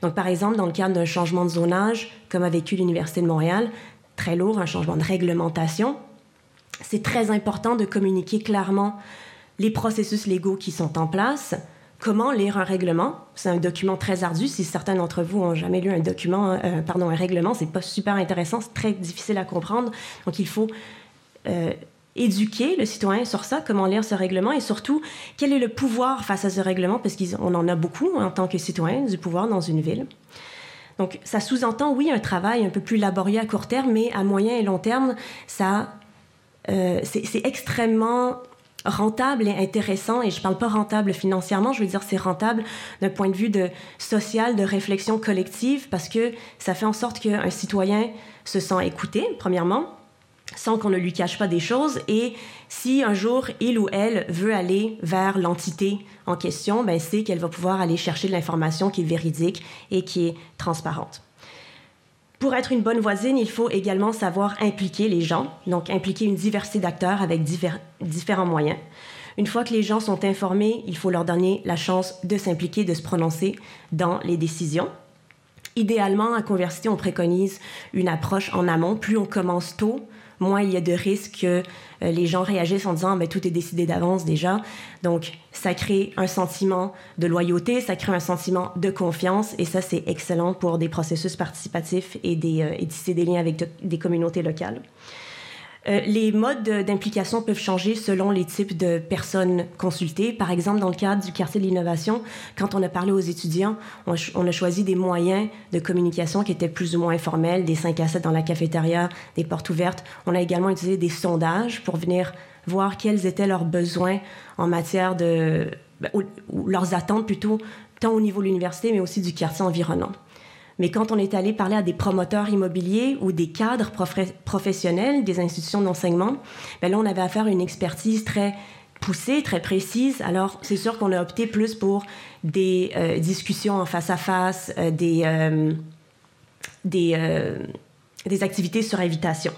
[SPEAKER 5] Donc, par exemple, dans le cadre d'un changement de zonage, comme a vécu l'Université de Montréal, très lourd, un changement de réglementation, c'est très important de communiquer clairement les processus légaux qui sont en place, comment lire un règlement. C'est un document très ardu. Si certains d'entre vous ont jamais lu un document, euh, pardon, un règlement, c'est pas super intéressant, c'est très difficile à comprendre. Donc, il faut euh, éduquer le citoyen sur ça, comment lire ce règlement et surtout quel est le pouvoir face à ce règlement, parce qu'on en a beaucoup en tant que citoyen du pouvoir dans une ville. Donc ça sous-entend, oui, un travail un peu plus laborieux à court terme, mais à moyen et long terme, ça, euh, c'est extrêmement rentable et intéressant, et je ne parle pas rentable financièrement, je veux dire c'est rentable d'un point de vue social, de réflexion collective, parce que ça fait en sorte qu'un citoyen se sent écouté, premièrement, sans qu'on ne lui cache pas des choses. Et si un jour il ou elle veut aller vers l'entité en question, ben c'est qu'elle va pouvoir aller chercher de l'information qui est véridique et qui est transparente. Pour être une bonne voisine, il faut également savoir impliquer les gens, donc impliquer une diversité d'acteurs avec différents moyens. Une fois que les gens sont informés, il faut leur donner la chance de s'impliquer, de se prononcer dans les décisions. Idéalement, à Conversité, on préconise une approche en amont. Plus on commence tôt, moins il y a de risques que euh, les gens réagissent en disant ben, tout est décidé d'avance déjà. Donc, ça crée un sentiment de loyauté, ça crée un sentiment de confiance et ça, c'est excellent pour des processus participatifs et, des, euh, et des liens avec des communautés locales. Euh, les modes d'implication peuvent changer selon les types de personnes consultées. Par exemple, dans le cadre du quartier de l'innovation, quand on a parlé aux étudiants, on, a choisi des moyens de communication qui étaient plus ou moins informels, des 5 à 7 dans la cafétéria, des portes ouvertes. On a également utilisé des sondages pour venir voir quels étaient leurs besoins en matière de... Ben, ou leurs attentes plutôt, tant au niveau de l'université, mais aussi du quartier environnant. Mais quand on est allé parler à des promoteurs immobiliers ou des cadres professionnels des institutions d'enseignement, ben là, on avait affaire à une expertise très poussée, très précise. Alors, c'est sûr qu'on a opté plus pour des euh, discussions en face à face, euh, des, euh, des, des, activités sur invitation.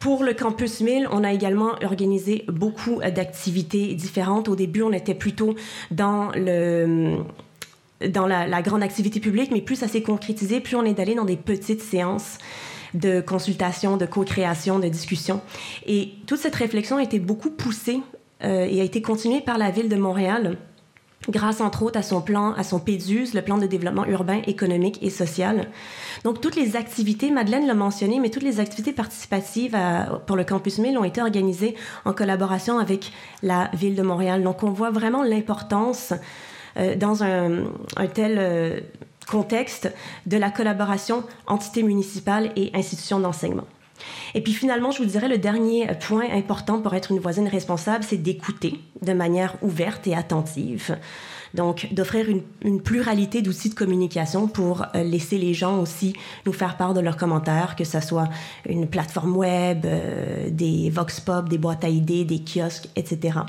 [SPEAKER 5] Pour le campus 1000, on a également organisé beaucoup d'activités différentes. Au début, on était plutôt dans dans la, grande activité publique, mais plus ça s'est concrétisé, plus on est allé dans des petites séances de consultation, de co-création, de discussion. Et toute cette réflexion a été beaucoup poussée euh, et a été continuée par la ville de Montréal grâce entre autres à son plan, à son PEDUS, le plan de développement urbain, économique et social. Donc toutes les activités, Madeleine l'a mentionné, mais toutes les activités participatives pour le Campus 1000 ont été organisées en collaboration avec la ville de Montréal. Donc on voit vraiment l'importance euh, dans un, tel euh, contexte de la collaboration entité municipale et institutions d'enseignement. Et puis finalement, je vous dirais, le dernier point important pour être une voisine responsable, c'est d'écouter de manière ouverte et attentive. Donc, d'offrir une, pluralité d'outils de communication pour euh, laisser les gens aussi nous faire part de leurs commentaires, que ce soit une plateforme web, euh, des vox pop, des boîtes à idées, des kiosques, etc.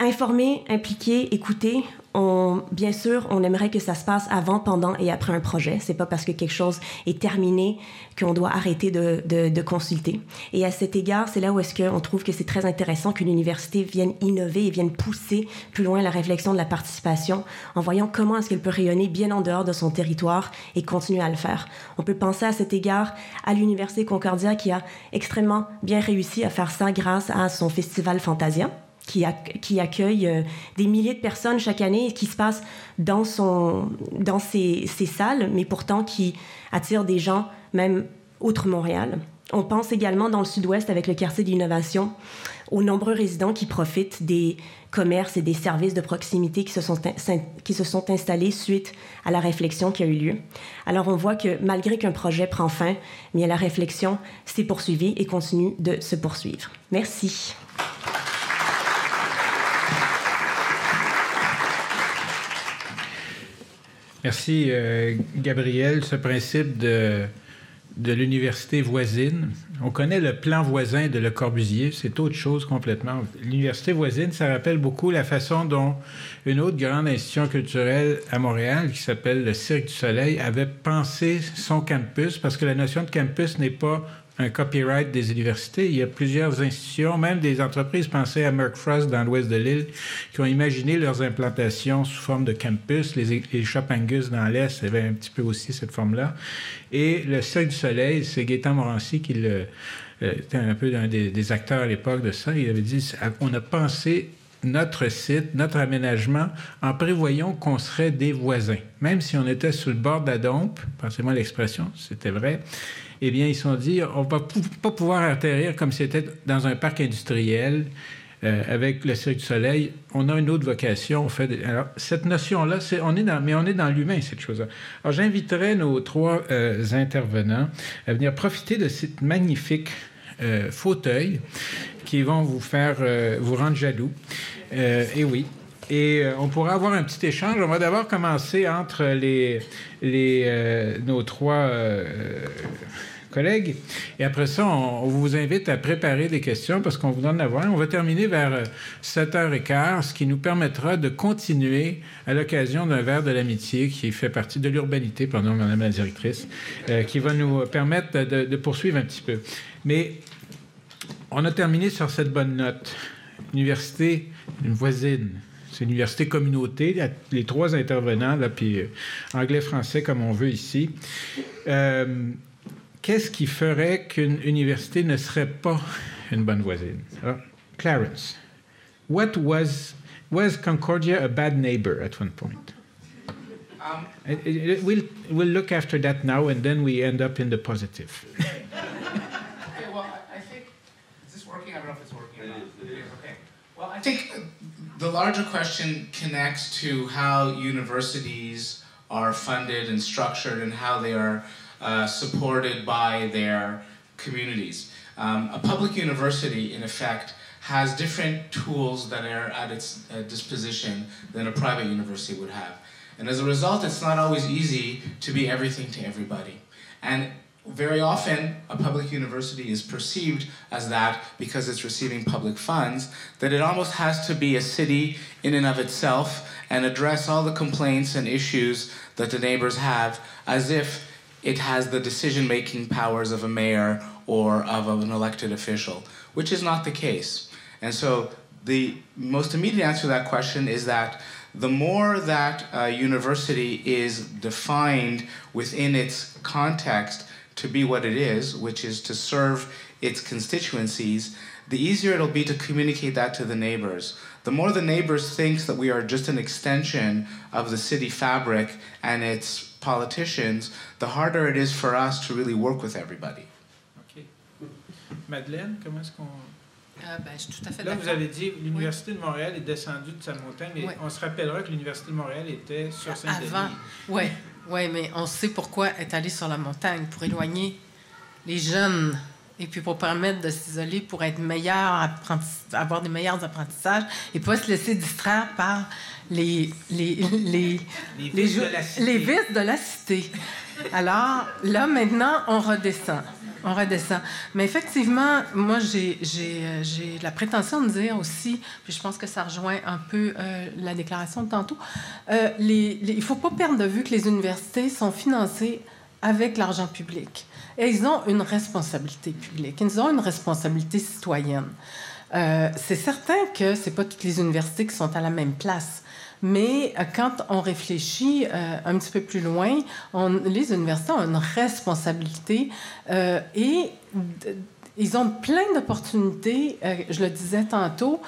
[SPEAKER 5] Informer, impliquer, écouter, on, bien sûr, on aimerait que ça se passe avant, pendant et après un projet. C'est pas parce que quelque chose est terminé qu'on doit arrêter de, de, de, consulter. Et à cet égard, c'est là où est-ce qu'on trouve que c'est très intéressant qu'une université vienne innover et vienne pousser plus loin la réflexion de la participation en voyant comment est-ce qu'elle peut rayonner bien en dehors de son territoire et continuer à le faire. On peut penser à cet égard à l'université Concordia qui a extrêmement bien réussi à faire ça grâce à son festival Fantasia qui, accueille euh, des milliers de personnes chaque année et qui se passe dans, son, dans ces salles, mais pourtant qui attire des gens même outre Montréal. On pense également dans le sud-ouest avec le quartier d'innovation aux nombreux résidents qui profitent des commerces et des services de proximité qui se, sont, qui se sont installés suite à la réflexion qui a eu lieu. Alors on voit que malgré qu'un projet prend fin, mais la réflexion s'est poursuivie et continue de se poursuivre. Merci.
[SPEAKER 2] Merci, euh, Gabriel. Ce principe de, de l'université voisine, on connaît le plan voisin de Le Corbusier, c'est autre chose complètement. L'université voisine, ça rappelle beaucoup la façon dont une autre grande institution culturelle à Montréal, qui s'appelle le Cirque du Soleil, avait pensé son campus, parce que la notion de campus n'est pas un copyright des universités. Il y a plusieurs institutions, même des entreprises, pensées à Merck Frost dans l'ouest de l'île, qui ont imaginé leurs implantations sous forme de campus. Les, les Shop dans l'est avaient un petit peu aussi cette forme-là. Et le Cirque du Soleil, c'est Gaétan Morancy qui euh, était un peu un des, des acteurs à l'époque de ça. Il avait dit, on a pensé notre site, notre aménagement, en prévoyant qu'on serait des voisins. Même si on était sur le bord de la dompe, pensez-moi l'expression, c'était vrai, eh bien, ils se sont dit, on va pas pouvoir atterrir comme c'était dans un parc industriel euh, avec le Cirque du Soleil. On a une autre vocation. On fait Alors, cette notion-là, c'est, on est dans, mais on est dans l'humain, cette chose-là. Alors, j'inviterai nos trois euh, intervenants à venir profiter de cette magnifique euh, fauteuil qui vont vous faire, euh, vous rendre jaloux. Et oui, et euh, on pourra avoir un petit échange. On va d'abord commencer entre les, les, euh, nos trois euh, collègues. Et après ça, on, vous invite à préparer des questions parce qu'on vous donne la voix. On va terminer vers 7h15, ce qui nous permettra de continuer à l'occasion d'un verre de l'amitié qui fait partie de l'urbanité, pardon, Madame la directrice, euh, qui va nous permettre de, de poursuivre un petit peu. Mais on a terminé sur cette bonne note. Université, une voisine. C'est une université communauté, les trois intervenants, là, puis euh, anglais-français comme on veut ici. Euh, Qu'est-ce qui ferait qu'une université ne serait pas une bonne voisine? Alors, Clarence, what was, was Concordia a bad neighbor at one point? Um, it, it, we'll, we'll look after that now and then we end up in the positive.
[SPEAKER 3] I think the larger question connects to how universities are funded and structured and how they are uh, supported by their communities. Um, a public university, in effect, has different tools that are at its uh, disposition than a private university would have. And as a result, it's not always easy to be everything to everybody. And very often a public university is perceived as that because it's receiving public funds that it almost has to be a city in and of itself and address all the complaints and issues that the neighbors have as if it has the decision making powers of a mayor or of an elected official which is not the case. And so the most immediate answer to that question is that the more that a university is defined within its context to be what it is, which is to serve its constituencies, the easier it'll be to communicate that to the neighbors. The more the neighbors think that we are just an extension of the city fabric and its politicians, the harder it is for us to really work with everybody.
[SPEAKER 2] Okay. Madeleine, comment est-ce qu'on...
[SPEAKER 4] Ah, ben, je suis tout à fait
[SPEAKER 2] Là, vous avez dit l'Université oui. de Montréal est descendue de sa montagne, mais oui. on se rappellera que l'Université de Montréal était sur Saint-Denis.
[SPEAKER 4] Avant, oui. Oui, mais on sait pourquoi être allé sur la montagne, pour éloigner les jeunes et puis pour permettre de s'isoler, pour être meilleur, avoir des meilleurs apprentissages et pas se laisser distraire par les, les, les,
[SPEAKER 2] les vices de la cité.
[SPEAKER 4] Alors, là, maintenant, on redescend. On redescend. Mais effectivement, moi, j'ai euh, la prétention de dire aussi, puis je pense que ça rejoint un peu euh, la déclaration de tantôt, euh, il ne faut pas perdre de vue que les universités sont financées avec l'argent public. Et ils ont une responsabilité publique, ils ont une responsabilité citoyenne. c'est certain que ce pas toutes les universités qui sont à la même place. Mais euh, quand on réfléchit euh, un petit peu plus loin, les universités ont une responsabilité euh, et ils ont plein d'opportunités, je le disais tantôt,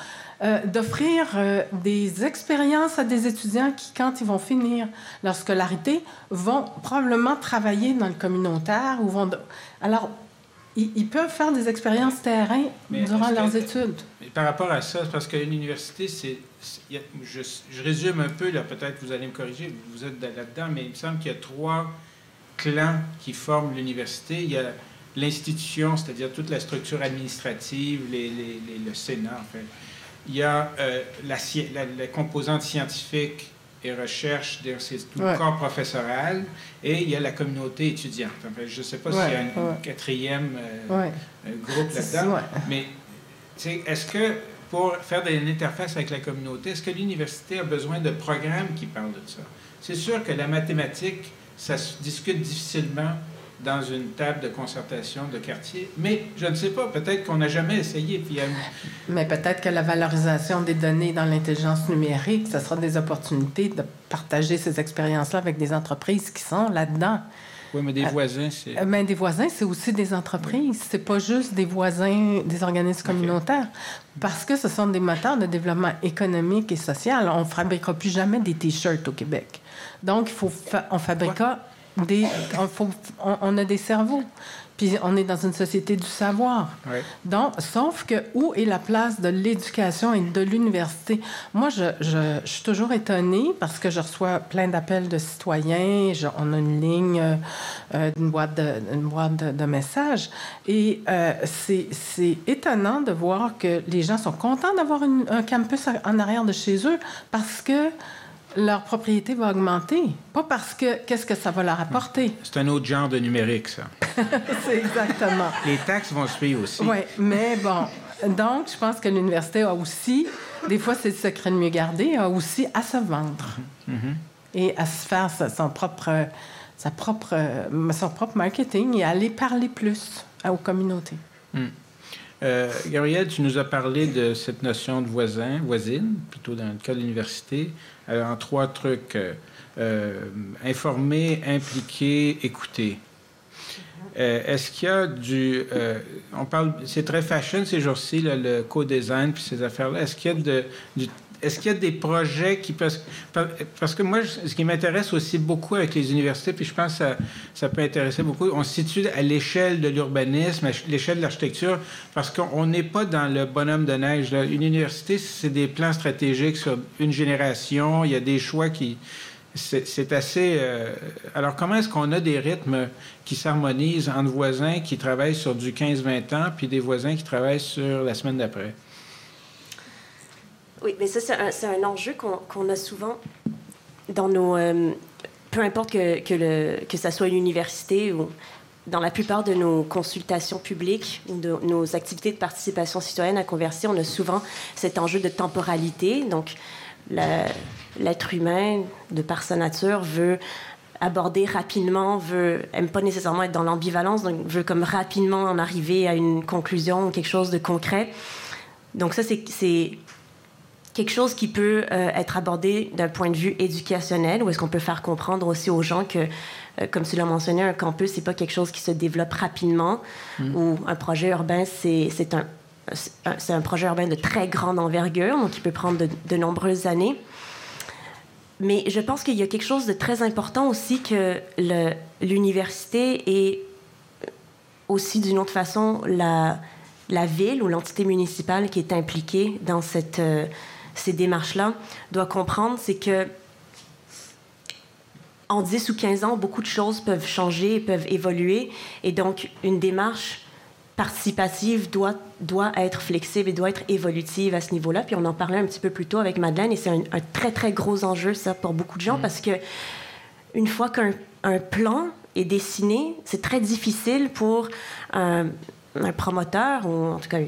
[SPEAKER 4] d'offrir des expériences à des étudiants qui, quand ils vont finir leur scolarité, vont probablement travailler dans le communautaire ou vont... Alors, ils, peuvent faire des expériences terrain durant leurs études.
[SPEAKER 2] Mais par rapport à ça, parce qu'une université, c'est. Je, je, résume un peu, là, peut-être vous allez me corriger, vous êtes là-dedans, mais il me semble qu'il y a trois clans qui forment l'université. Il y a l'institution, c'est-à-dire toute la structure administrative, les, les, le Sénat, en fait. Il y a euh, la, la, la composante scientifique et recherche, c'est tout le corps professoral, et il y a la communauté étudiante. je ne sais pas s'il y a un quatrième euh, groupe là-dedans, mais est-ce que pour faire une interface avec la communauté, est-ce que l'université a besoin de programmes qui parlent de ça? C'est sûr que la mathématique, ça se discute difficilement dans une table de concertation de quartier. Mais je ne sais pas, peut-être qu'on n'a jamais essayé. Puis
[SPEAKER 4] Mais peut-être que la valorisation des données dans l'intelligence numérique, ce sera des opportunités de partager ces expériences-là avec des entreprises qui sont là-dedans.
[SPEAKER 2] Oui, mais des euh, voisins, c'est...
[SPEAKER 4] Euh, mais des voisins, c'est aussi des entreprises. C'est pas juste des voisins, des organismes communautaires. Parce que ce sont des moteurs de développement économique et social. On ne fabriquera plus jamais des T-shirts au Québec. Donc, il faut on fabriquera des, on, a des cerveaux. Puis on est dans une société du savoir. Donc, sauf que où est la place de l'éducation et de l'université? Moi, je, je, suis toujours étonnée parce que je reçois plein d'appels de citoyens. on a une ligne, euh, une boîte de, une boîte de, messages. Et euh, c'est étonnant de voir que les gens sont contents d'avoir un campus en arrière de chez eux parce que leur propriété va augmenter. Pas parce que qu'est-ce que ça va leur apporter.
[SPEAKER 2] C'est un autre genre de numérique, ça.
[SPEAKER 4] c'est exactement.
[SPEAKER 2] Les taxes vont suivre aussi.
[SPEAKER 4] Oui, mais bon. Donc, je pense que l'université a aussi, des fois c'est le secret de mieux garder, a aussi à se vendre mm-hmm. et à se faire son propre, sa propre, son propre marketing et à aller parler plus aux communautés.
[SPEAKER 2] Mm. Euh, Gabriel, tu nous as parlé de cette notion de voisin, voisine, plutôt dans le cas de l'université, euh, en trois trucs. Euh, euh, informer, impliquer, écouter. Est-ce qu'il y a du... on parle... C'est très fashion ces jours-ci, le co-design puis ces affaires-là. Est-ce qu'il y a de, du est-ce qu'il y a des projets qui peuvent... Parce que moi, ce qui m'intéresse aussi beaucoup avec les universités, puis je pense que ça, peut intéresser beaucoup, on se situe à l'échelle de l'urbanisme, à l'échelle de l'architecture, parce qu'on n'est pas dans le bonhomme de neige. Une université, c'est des plans stratégiques sur une génération, il y a des choix qui... C'est assez... Euh, alors, comment est-ce qu'on a des rythmes qui s'harmonisent entre voisins qui travaillent sur du 15-20 ans, puis des voisins qui travaillent sur la semaine d'après?
[SPEAKER 5] Oui, mais ça, c'est un, enjeu qu'on a souvent dans nos. Euh, peu importe que, que, ça soit une université ou dans la plupart de nos consultations publiques ou de nos activités de participation citoyenne à converser, on a souvent cet enjeu de temporalité. Donc, l'être humain, de par sa nature, veut aborder rapidement, veut, aime pas nécessairement être dans l'ambivalence, donc veut comme rapidement en arriver à une conclusion ou quelque chose de concret. Donc ça, c'est quelque chose qui peut euh, être abordé d'un point de vue éducationnel, ou est-ce qu'on peut faire comprendre aussi aux gens que, euh, comme tu l'as mentionné, un campus, c'est pas quelque chose qui se développe rapidement, mm. ou un projet urbain, c'est un, un projet urbain de très grande envergure, donc il peut prendre de, de nombreuses années. Mais je pense qu'il y a quelque chose de très important aussi que l'université est aussi d'une autre façon la, la ville ou l'entité municipale qui est impliquée dans cette, euh, ces démarches-là doit comprendre, c'est que en 10 ou 15 ans, beaucoup de choses peuvent changer, peuvent évoluer. Et donc, une démarche participative doit, doit être flexible et doit être évolutive à ce niveau-là. Puis on en parlait un petit peu plus tôt avec Madeleine, et c'est un, très, très gros enjeu, ça, pour beaucoup de gens, mm. parce que une fois qu'un un plan est dessiné, c'est très difficile pour un, promoteur, ou en tout cas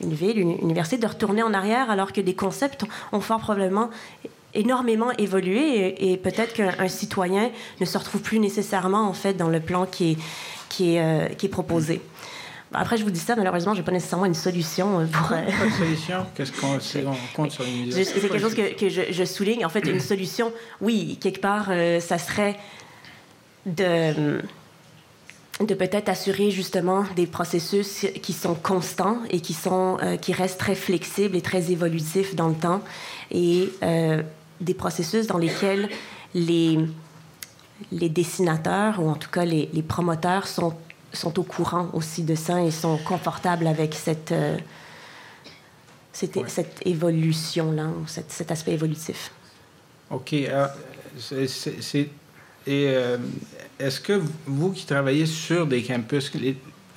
[SPEAKER 5] une ville, une université, de retourner en arrière alors que des concepts ont fort probablement énormément évolué et, peut-être qu'un citoyen ne se retrouve plus nécessairement en fait dans le plan qui est, qui est, euh, qui est proposé. Après, je vous dis ça, malheureusement, je n'ai pas nécessairement une solution euh, pour.
[SPEAKER 2] Pas de solution Qu'est-ce qu'on compte sur une
[SPEAKER 5] C'est quelque chose que, que je, souligne. En fait, une solution, oui, quelque part, euh, ça serait de de peut-être assurer justement des processus qui sont constants et qui sont qui restent très flexibles et très évolutifs dans le temps et des processus dans lesquels les, les dessinateurs, ou en tout cas les, les promoteurs, sont, sont au courant aussi de ça et sont confortables avec cette, euh, cette, cette évolution-là, cet, cet, aspect évolutif.
[SPEAKER 2] OK. Euh, c'est, et euh, est-ce que vous qui travaillez sur des campus,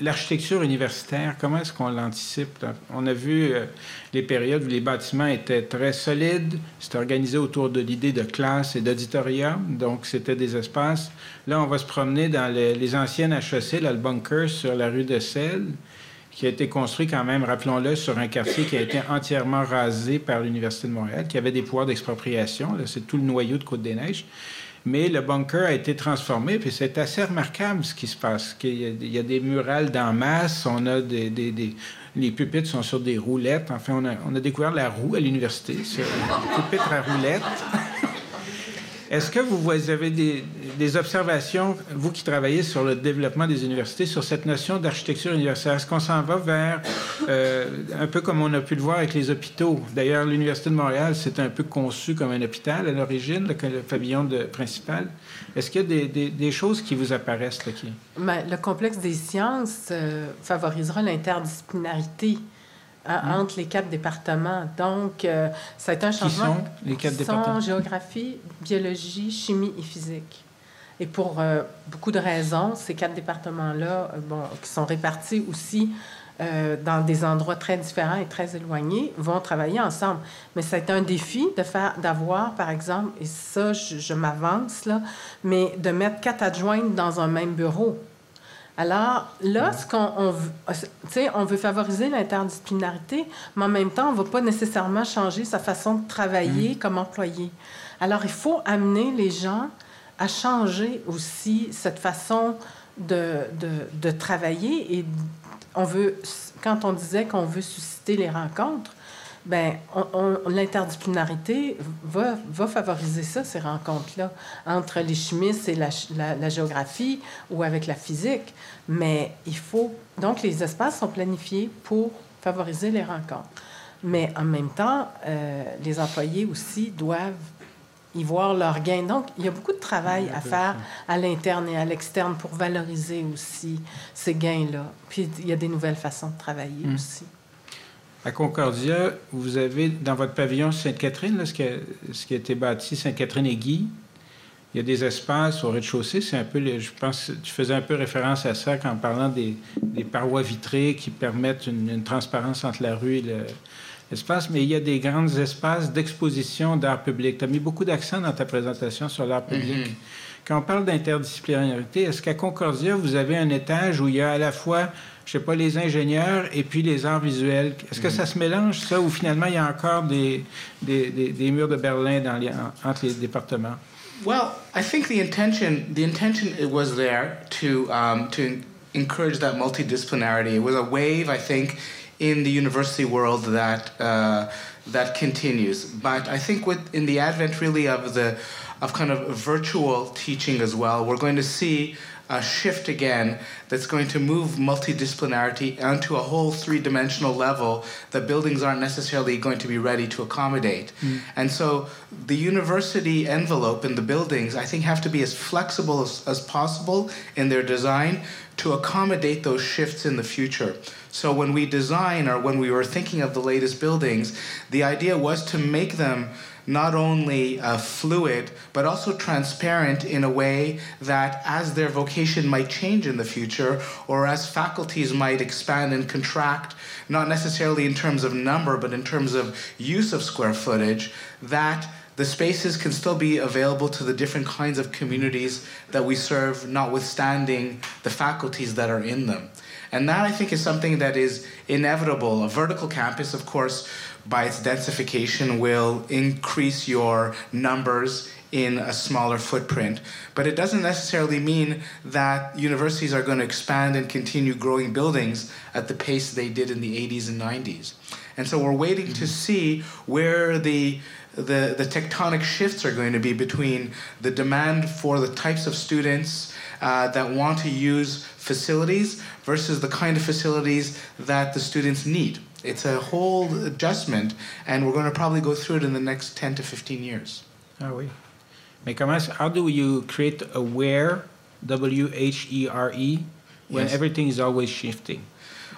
[SPEAKER 2] l'architecture universitaire, comment est-ce qu'on l'anticipe? On a vu euh, les périodes où les bâtiments étaient très solides, c'était organisé autour de l'idée de classe et d'auditorium, donc c'était des espaces. Là, on va se promener dans les, anciennes HEC, le bunker sur la rue de Selle, qui a été construit quand même, rappelons-le, sur un quartier qui a été entièrement rasé par l'Université de Montréal, qui avait des pouvoirs d'expropriation. C'est tout le noyau de Côte-des-Neiges mais le bunker a été transformé, puis c'est assez remarquable ce qui se passe. Il y a, des murales d'en masse, on a les pupitres sont sur des roulettes. Enfin, on a, on a découvert la roue à l'université, pupitre à roulettes. Est-ce que vous avez des, observations, vous qui travaillez sur le développement des universités, sur cette notion d'architecture universitaire? Est-ce qu'on s'en va vers, euh, un peu comme on a pu le voir avec les hôpitaux? D'ailleurs, l'Université de Montréal, c'est un peu conçu comme un hôpital à l'origine, le, pavillon de, principal. Est-ce qu'il y a des, choses qui vous apparaissent? Là, qui...
[SPEAKER 4] Ben, le complexe des sciences euh, favorisera l'interdisciplinarité. Hein, entre les quatre départements. Donc, euh, ça a été un changement.
[SPEAKER 2] Qui sont les quatre départements?
[SPEAKER 4] géographie, biologie, chimie et physique. Et pour euh, beaucoup de raisons, ces quatre départements-là, euh, bon, qui sont répartis aussi dans des endroits très différents et très éloignés, vont travailler ensemble. Mais été un défi de faire, d'avoir, par exemple, et ça, je, je m'avance là, mais de mettre quatre adjointes dans un même bureau. Alors là, ce qu'on on veut, on veut favoriser l'interdisciplinarité, mais en même temps, on ne va pas nécessairement changer sa façon de travailler mm. comme employé. Alors, il faut amener les gens à changer aussi cette façon de, de, de travailler. Et on veut, quand on disait qu'on veut susciter les rencontres, ben, l'interdisciplinarité va, va, favoriser ça, ces rencontres-là, entre les chimistes et la, la, géographie ou avec la physique. Mais il faut. Donc, les espaces sont planifiés pour favoriser les rencontres. Mais en même temps, euh, les employés aussi doivent y voir leur gain. Donc, il y a beaucoup de travail à faire à l'interne et à l'externe pour valoriser aussi ces gains-là. Puis, il y a des nouvelles façons de travailler mmh. aussi.
[SPEAKER 2] À Concordia, vous avez dans votre pavillon Sainte-Catherine, ce, qui a, ce qui a été bâti, Sainte-Catherine et Guy. Il y a des espaces au rez-de-chaussée. C'est un peu, je pense, tu faisais un peu référence à ça en parlant des, des parois vitrées qui permettent une, transparence entre la rue et l'espace. Mais il y a des grands espaces d'exposition d'art public. Tu as mis beaucoup d'accent dans ta présentation sur l'art public. Mm-hmm. Quand on parle d'interdisciplinarité, est-ce qu'à Concordia, vous avez un étage où il y a à la fois je sais pas, les ingénieurs et puis les arts visuels. Est-ce que ça se mélange, ça, ou finalement, il y a encore des, des, des, des murs de Berlin dans les, entre les départements?
[SPEAKER 3] Well, I think the intention, the intention was there to, um, to encourage that multidisciplinarity. It was a wave, I think, in the university world that, uh, that continues. But I think with, in the advent, really, of the of kind of virtual teaching as well, we're going to see a shift again that's going to move multidisciplinarity onto a whole three dimensional level that buildings aren't necessarily going to be ready to accommodate. Mm. And so the university envelope and the buildings, I think, have to be as flexible as, as possible in their design to accommodate those shifts in the future. So when we design or when we were thinking of the latest buildings, the idea was to make them not only uh, fluid, but also transparent in a way that as their vocation might change in the future, or as faculties might expand and contract, not necessarily in terms of number, but in terms of use of square footage, that the spaces can still be available to the different kinds of communities that we serve, notwithstanding the faculties that are in them. And that I think is something that is inevitable. A vertical campus, of course, by its densification, will increase your numbers in a smaller footprint. But it doesn't necessarily mean that universities are going to expand and continue growing buildings at the pace they did in the 80s and 90s. And so we're waiting to see where the the, the tectonic shifts are going to be between the demand for the types of students uh, that want to use facilities versus the kind of facilities that the students need. It's a whole adjustment, and we're going to probably go through it in the next 10 to 15 years.
[SPEAKER 2] Oui. Mais comment, how do you create a where, W H E R E, when
[SPEAKER 3] Yes.
[SPEAKER 2] everything is always shifting?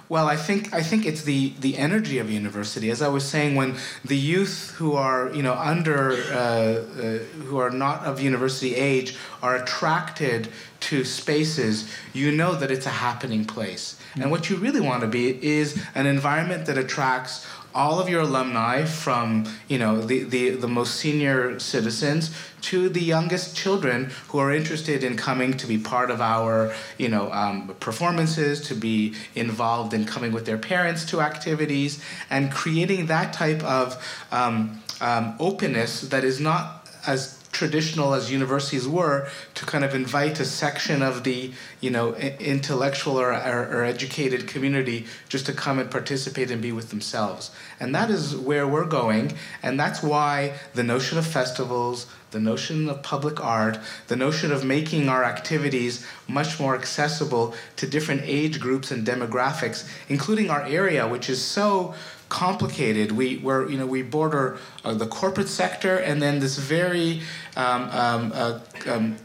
[SPEAKER 3] Well, I think I think it's the the energy of university. As I was saying, when the youth who are you know under uh, uh, who are not of university age are attracted to spaces, you know that it's a happening place. And what you really want to be is an environment that attracts all of your alumni from you know the, the, the most senior citizens to the youngest children who are interested in coming to be part of our you know um, performances to be involved in coming with their parents to activities and creating that type of um, um, openness that is not as traditional as universities were to kind of invite a section of the you know intellectual or, or, or educated community just to come and participate and be with themselves. And that is where we're going and that's why the notion of festivals the notion of public art the notion of making our activities much more accessible to different age groups and demographics including our area which is so complicated. We we're, you know we border uh, the corporate sector and then this very um, um, uh, um,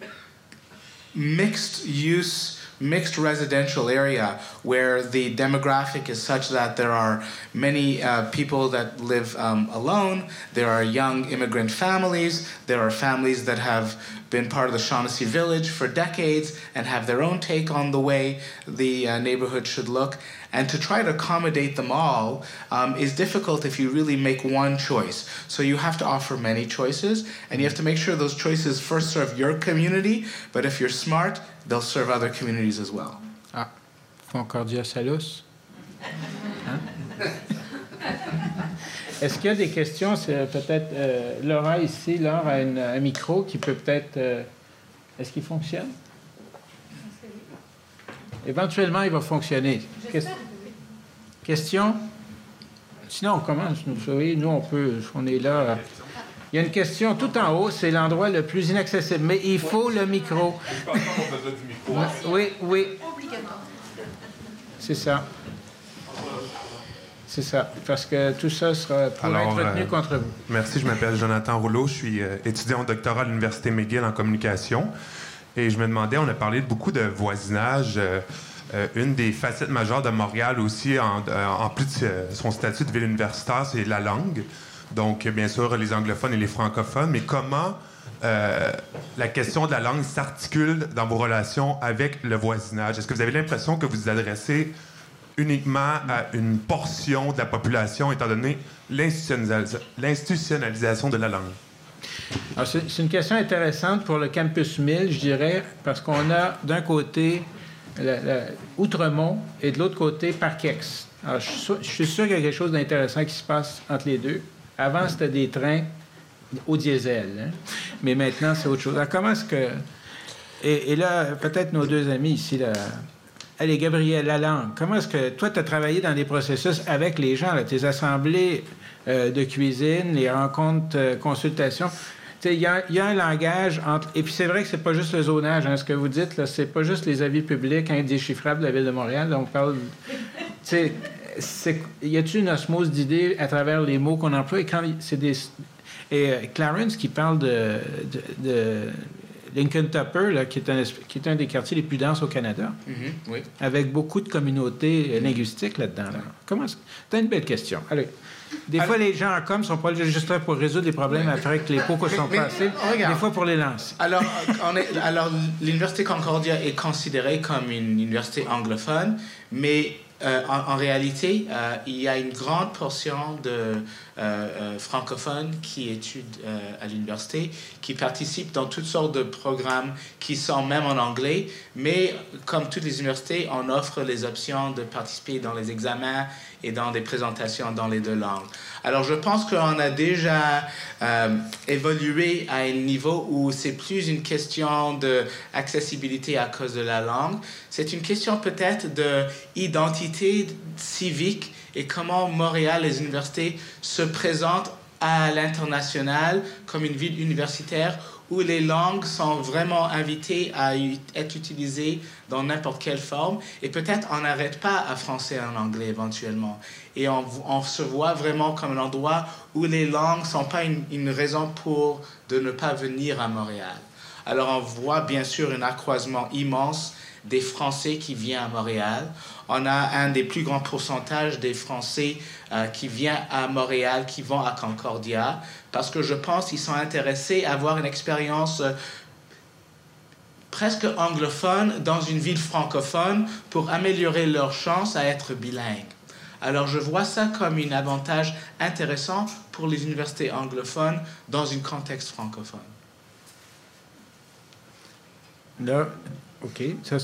[SPEAKER 3] mixed use mixed residential area where the demographic is such that there are many uh, people that live um, alone. There are young immigrant families. There are families that have been part of the shaughnessy village for decades and have their own take on the way the uh, neighborhood should look. And to try to accommodate them all um, is difficult if you really make one choice. So you have to offer many choices, and you have to make sure those choices first serve your community, but if you're smart, they'll serve other communities as well.
[SPEAKER 2] Ah, Concordia Salus. Hein? Est-ce qu'il y a des questions? C'est peut-être euh, Laura ici, Laura a une- un micro qui peut peut-être. euh, Est-ce qu'il fonctionne? Éventuellement, il va fonctionner. Ques- Question? Sinon, on commence. Nous, vous savez, nous, on peut. On est là. Il y a une question tout en haut, c'est l'endroit le plus inaccessible. Mais il faut le micro. Oui, oui. C'est ça. C'est ça. Parce que tout ça sera pour
[SPEAKER 6] Alors,
[SPEAKER 2] être retenu
[SPEAKER 6] euh,
[SPEAKER 2] contre vous.
[SPEAKER 6] Merci, je m'appelle Jonathan Rouleau, je suis euh, étudiant au doctorat à l'Université McGill en communication. Et je me demandais, on a parlé de beaucoup de voisinage. euh, euh, une des facettes majeures de Montréal aussi, en, euh, en plus de euh, son statut de ville universitaire, c'est la langue. Donc, euh, bien sûr, les anglophones et les francophones. Mais comment euh, la question de la langue s'articule dans vos relations avec le voisinage? Est-ce que vous avez l'impression que vous vous adressez uniquement à une portion de la population, étant donné l'institutionnalisa- l'institutionnalisation de la langue?
[SPEAKER 2] C'est une question intéressante pour le campus 1000, je dirais, parce qu'on a d'un côté Outremont et de l'autre côté sûr, je suis sûr qu'il y a quelque chose d'intéressant qui se passe entre les deux. Avant, c'était des trains au diesel, hein. mais maintenant, c'est autre chose. Alors, comment est-ce que... Et, là, peut-être nos deux amis ici, là, Allez, Gabriel Lalande, comment est-ce que toi, tu as travaillé dans des processus avec les gens, là, tes assemblées euh, de cuisine, les rencontres, euh, consultations? Tu sais, Il y, a- il y a un langage entre. Et puis c'est vrai que c'est pas juste le zonage, hein, ce que vous dites, là, c'est pas juste les avis publics indéchiffrables de la Ville de Montréal. là, on parle. Y a-t-il une osmose d'idées à travers les mots qu'on emploie? Et quand c'est des. Et euh, Clarence qui parle de, de, de Lincoln Tupper, là, qui, est un, qui est un des quartiers les plus denses au Canada
[SPEAKER 3] Oui.
[SPEAKER 2] avec beaucoup de communautés euh, linguistiques là-dedans. Là. Comment C'est une belle question. Allez. Des fois, les gens en com sont pas juste là pour résoudre les problèmes après que les pots sont
[SPEAKER 3] Mais-
[SPEAKER 2] passés.
[SPEAKER 3] regarde.
[SPEAKER 2] Des fois, pour les lancer.
[SPEAKER 3] Alors, on est- alors l'Université Concordia est considérée comme une université anglophone, mais en, en réalité, euh, il y a une grande portion de, francophones qui étudient à l'université, qui participent dans toutes sortes de programmes qui sont même en anglais, mais comme toutes les universités, on offre les options de participer dans les examens et dans des présentations dans les deux langues. Alors je pense qu'on a déjà euh, évolué à un niveau où c'est plus une question d'accessibilité à cause de la langue, c'est une question peut-être d'identité civique et comment Montréal, les universités se présentent à l'international comme une ville universitaire où les langues sont vraiment invitées à être utilisées dans n'importe quelle forme. Et peut-être on n'arrête pas à français et en anglais éventuellement. Et on, se voit vraiment comme un endroit où les langues ne sont pas une, une, raison pour de ne pas venir à Montréal. Alors on voit bien sûr un accroissement immense des Français qui viennent à Montréal. On a un des plus grands pourcentages des Français euh, qui viennent à Montréal, qui vont à Concordia, parce que je pense qu'ils sont intéressés à avoir une expérience euh, presque anglophone dans une ville francophone pour améliorer leurs chances à être bilingues. Alors je vois ça comme un avantage intéressant pour les universités anglophones dans un contexte francophone.
[SPEAKER 2] OK. Ça,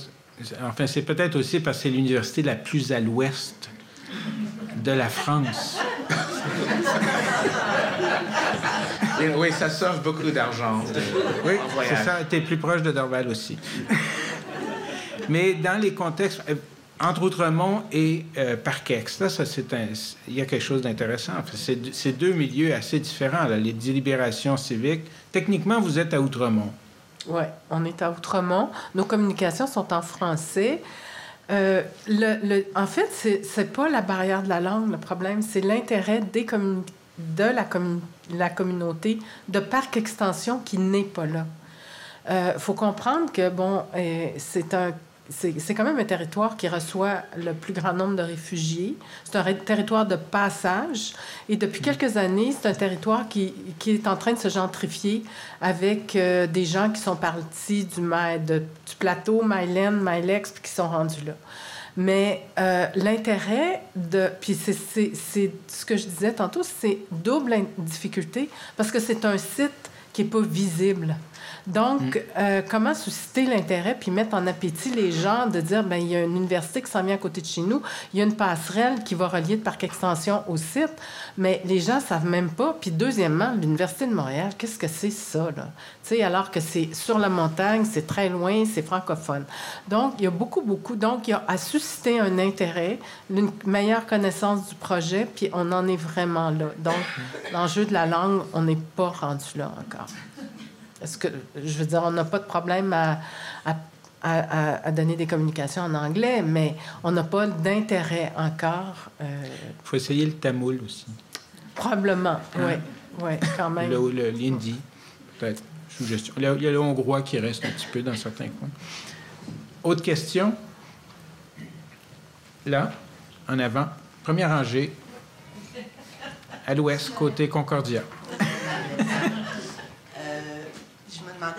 [SPEAKER 2] enfin, c'est peut-être aussi parce que c'est l'université la plus à l'ouest de la France.
[SPEAKER 3] oui, ça sauve beaucoup d'argent.
[SPEAKER 2] Oui, c'est ça. Tu es plus proche de Dorval aussi. Mais dans les contextes, euh, entre Outremont et euh, Parkex, là, ça, c'est il y a quelque chose d'intéressant. c'est, deux milieux assez différents, les délibérations civiques. Techniquement, vous êtes à Outremont.
[SPEAKER 4] Oui, on est à Outremont. Nos communications sont en français. Euh, en fait, c'est pas la barrière de la langue le problème, c'est l'intérêt de la, la communauté de Parc Extension qui n'est pas là. Il euh, faut comprendre que, bon, euh, c'est un c'est quand même un territoire qui reçoit le plus grand nombre de réfugiés. C'est un territoire de passage. Et depuis mm. quelques années, c'est un territoire qui, qui, est en train de se gentrifier avec euh, des gens qui sont partis du, de, du plateau, Mylène, Mylex, puis qui sont rendus là. Mais euh, l'intérêt de... Puis c'est ce que je disais tantôt, c'est double difficulté parce que c'est un site qui n'est pas visible. Donc, mm. euh, comment susciter l'intérêt puis mettre en appétit les gens de dire, ben il y a une université qui s'en vient à côté de chez nous, il y a une passerelle qui va relier de parc extension au site, mais les gens savent même pas. Puis deuxièmement, l'université de Montréal, qu'est-ce que c'est ça là? Alors que c'est sur la montagne, c'est très loin, c'est francophone. Donc, il y a beaucoup, beaucoup. Donc, il y a à susciter un intérêt, une meilleure connaissance du projet, puis on en est vraiment là. Donc, l'enjeu de la langue, on n'est pas rendu là encore. Est-ce que, je veux dire, on n'a pas de problème à, à, à, donner des communications en anglais, mais on n'a pas d'intérêt encore.
[SPEAKER 2] Il euh, faut essayer le tamoul aussi.
[SPEAKER 4] Probablement, oui. Oui, quand même.
[SPEAKER 2] Le, l'hindi, peut-être, suggestion. Il y, a, il y a le hongrois qui reste un petit peu dans certains coins. Autre question? Là, en avant. Première rangée. À l'ouest, côté Concordia.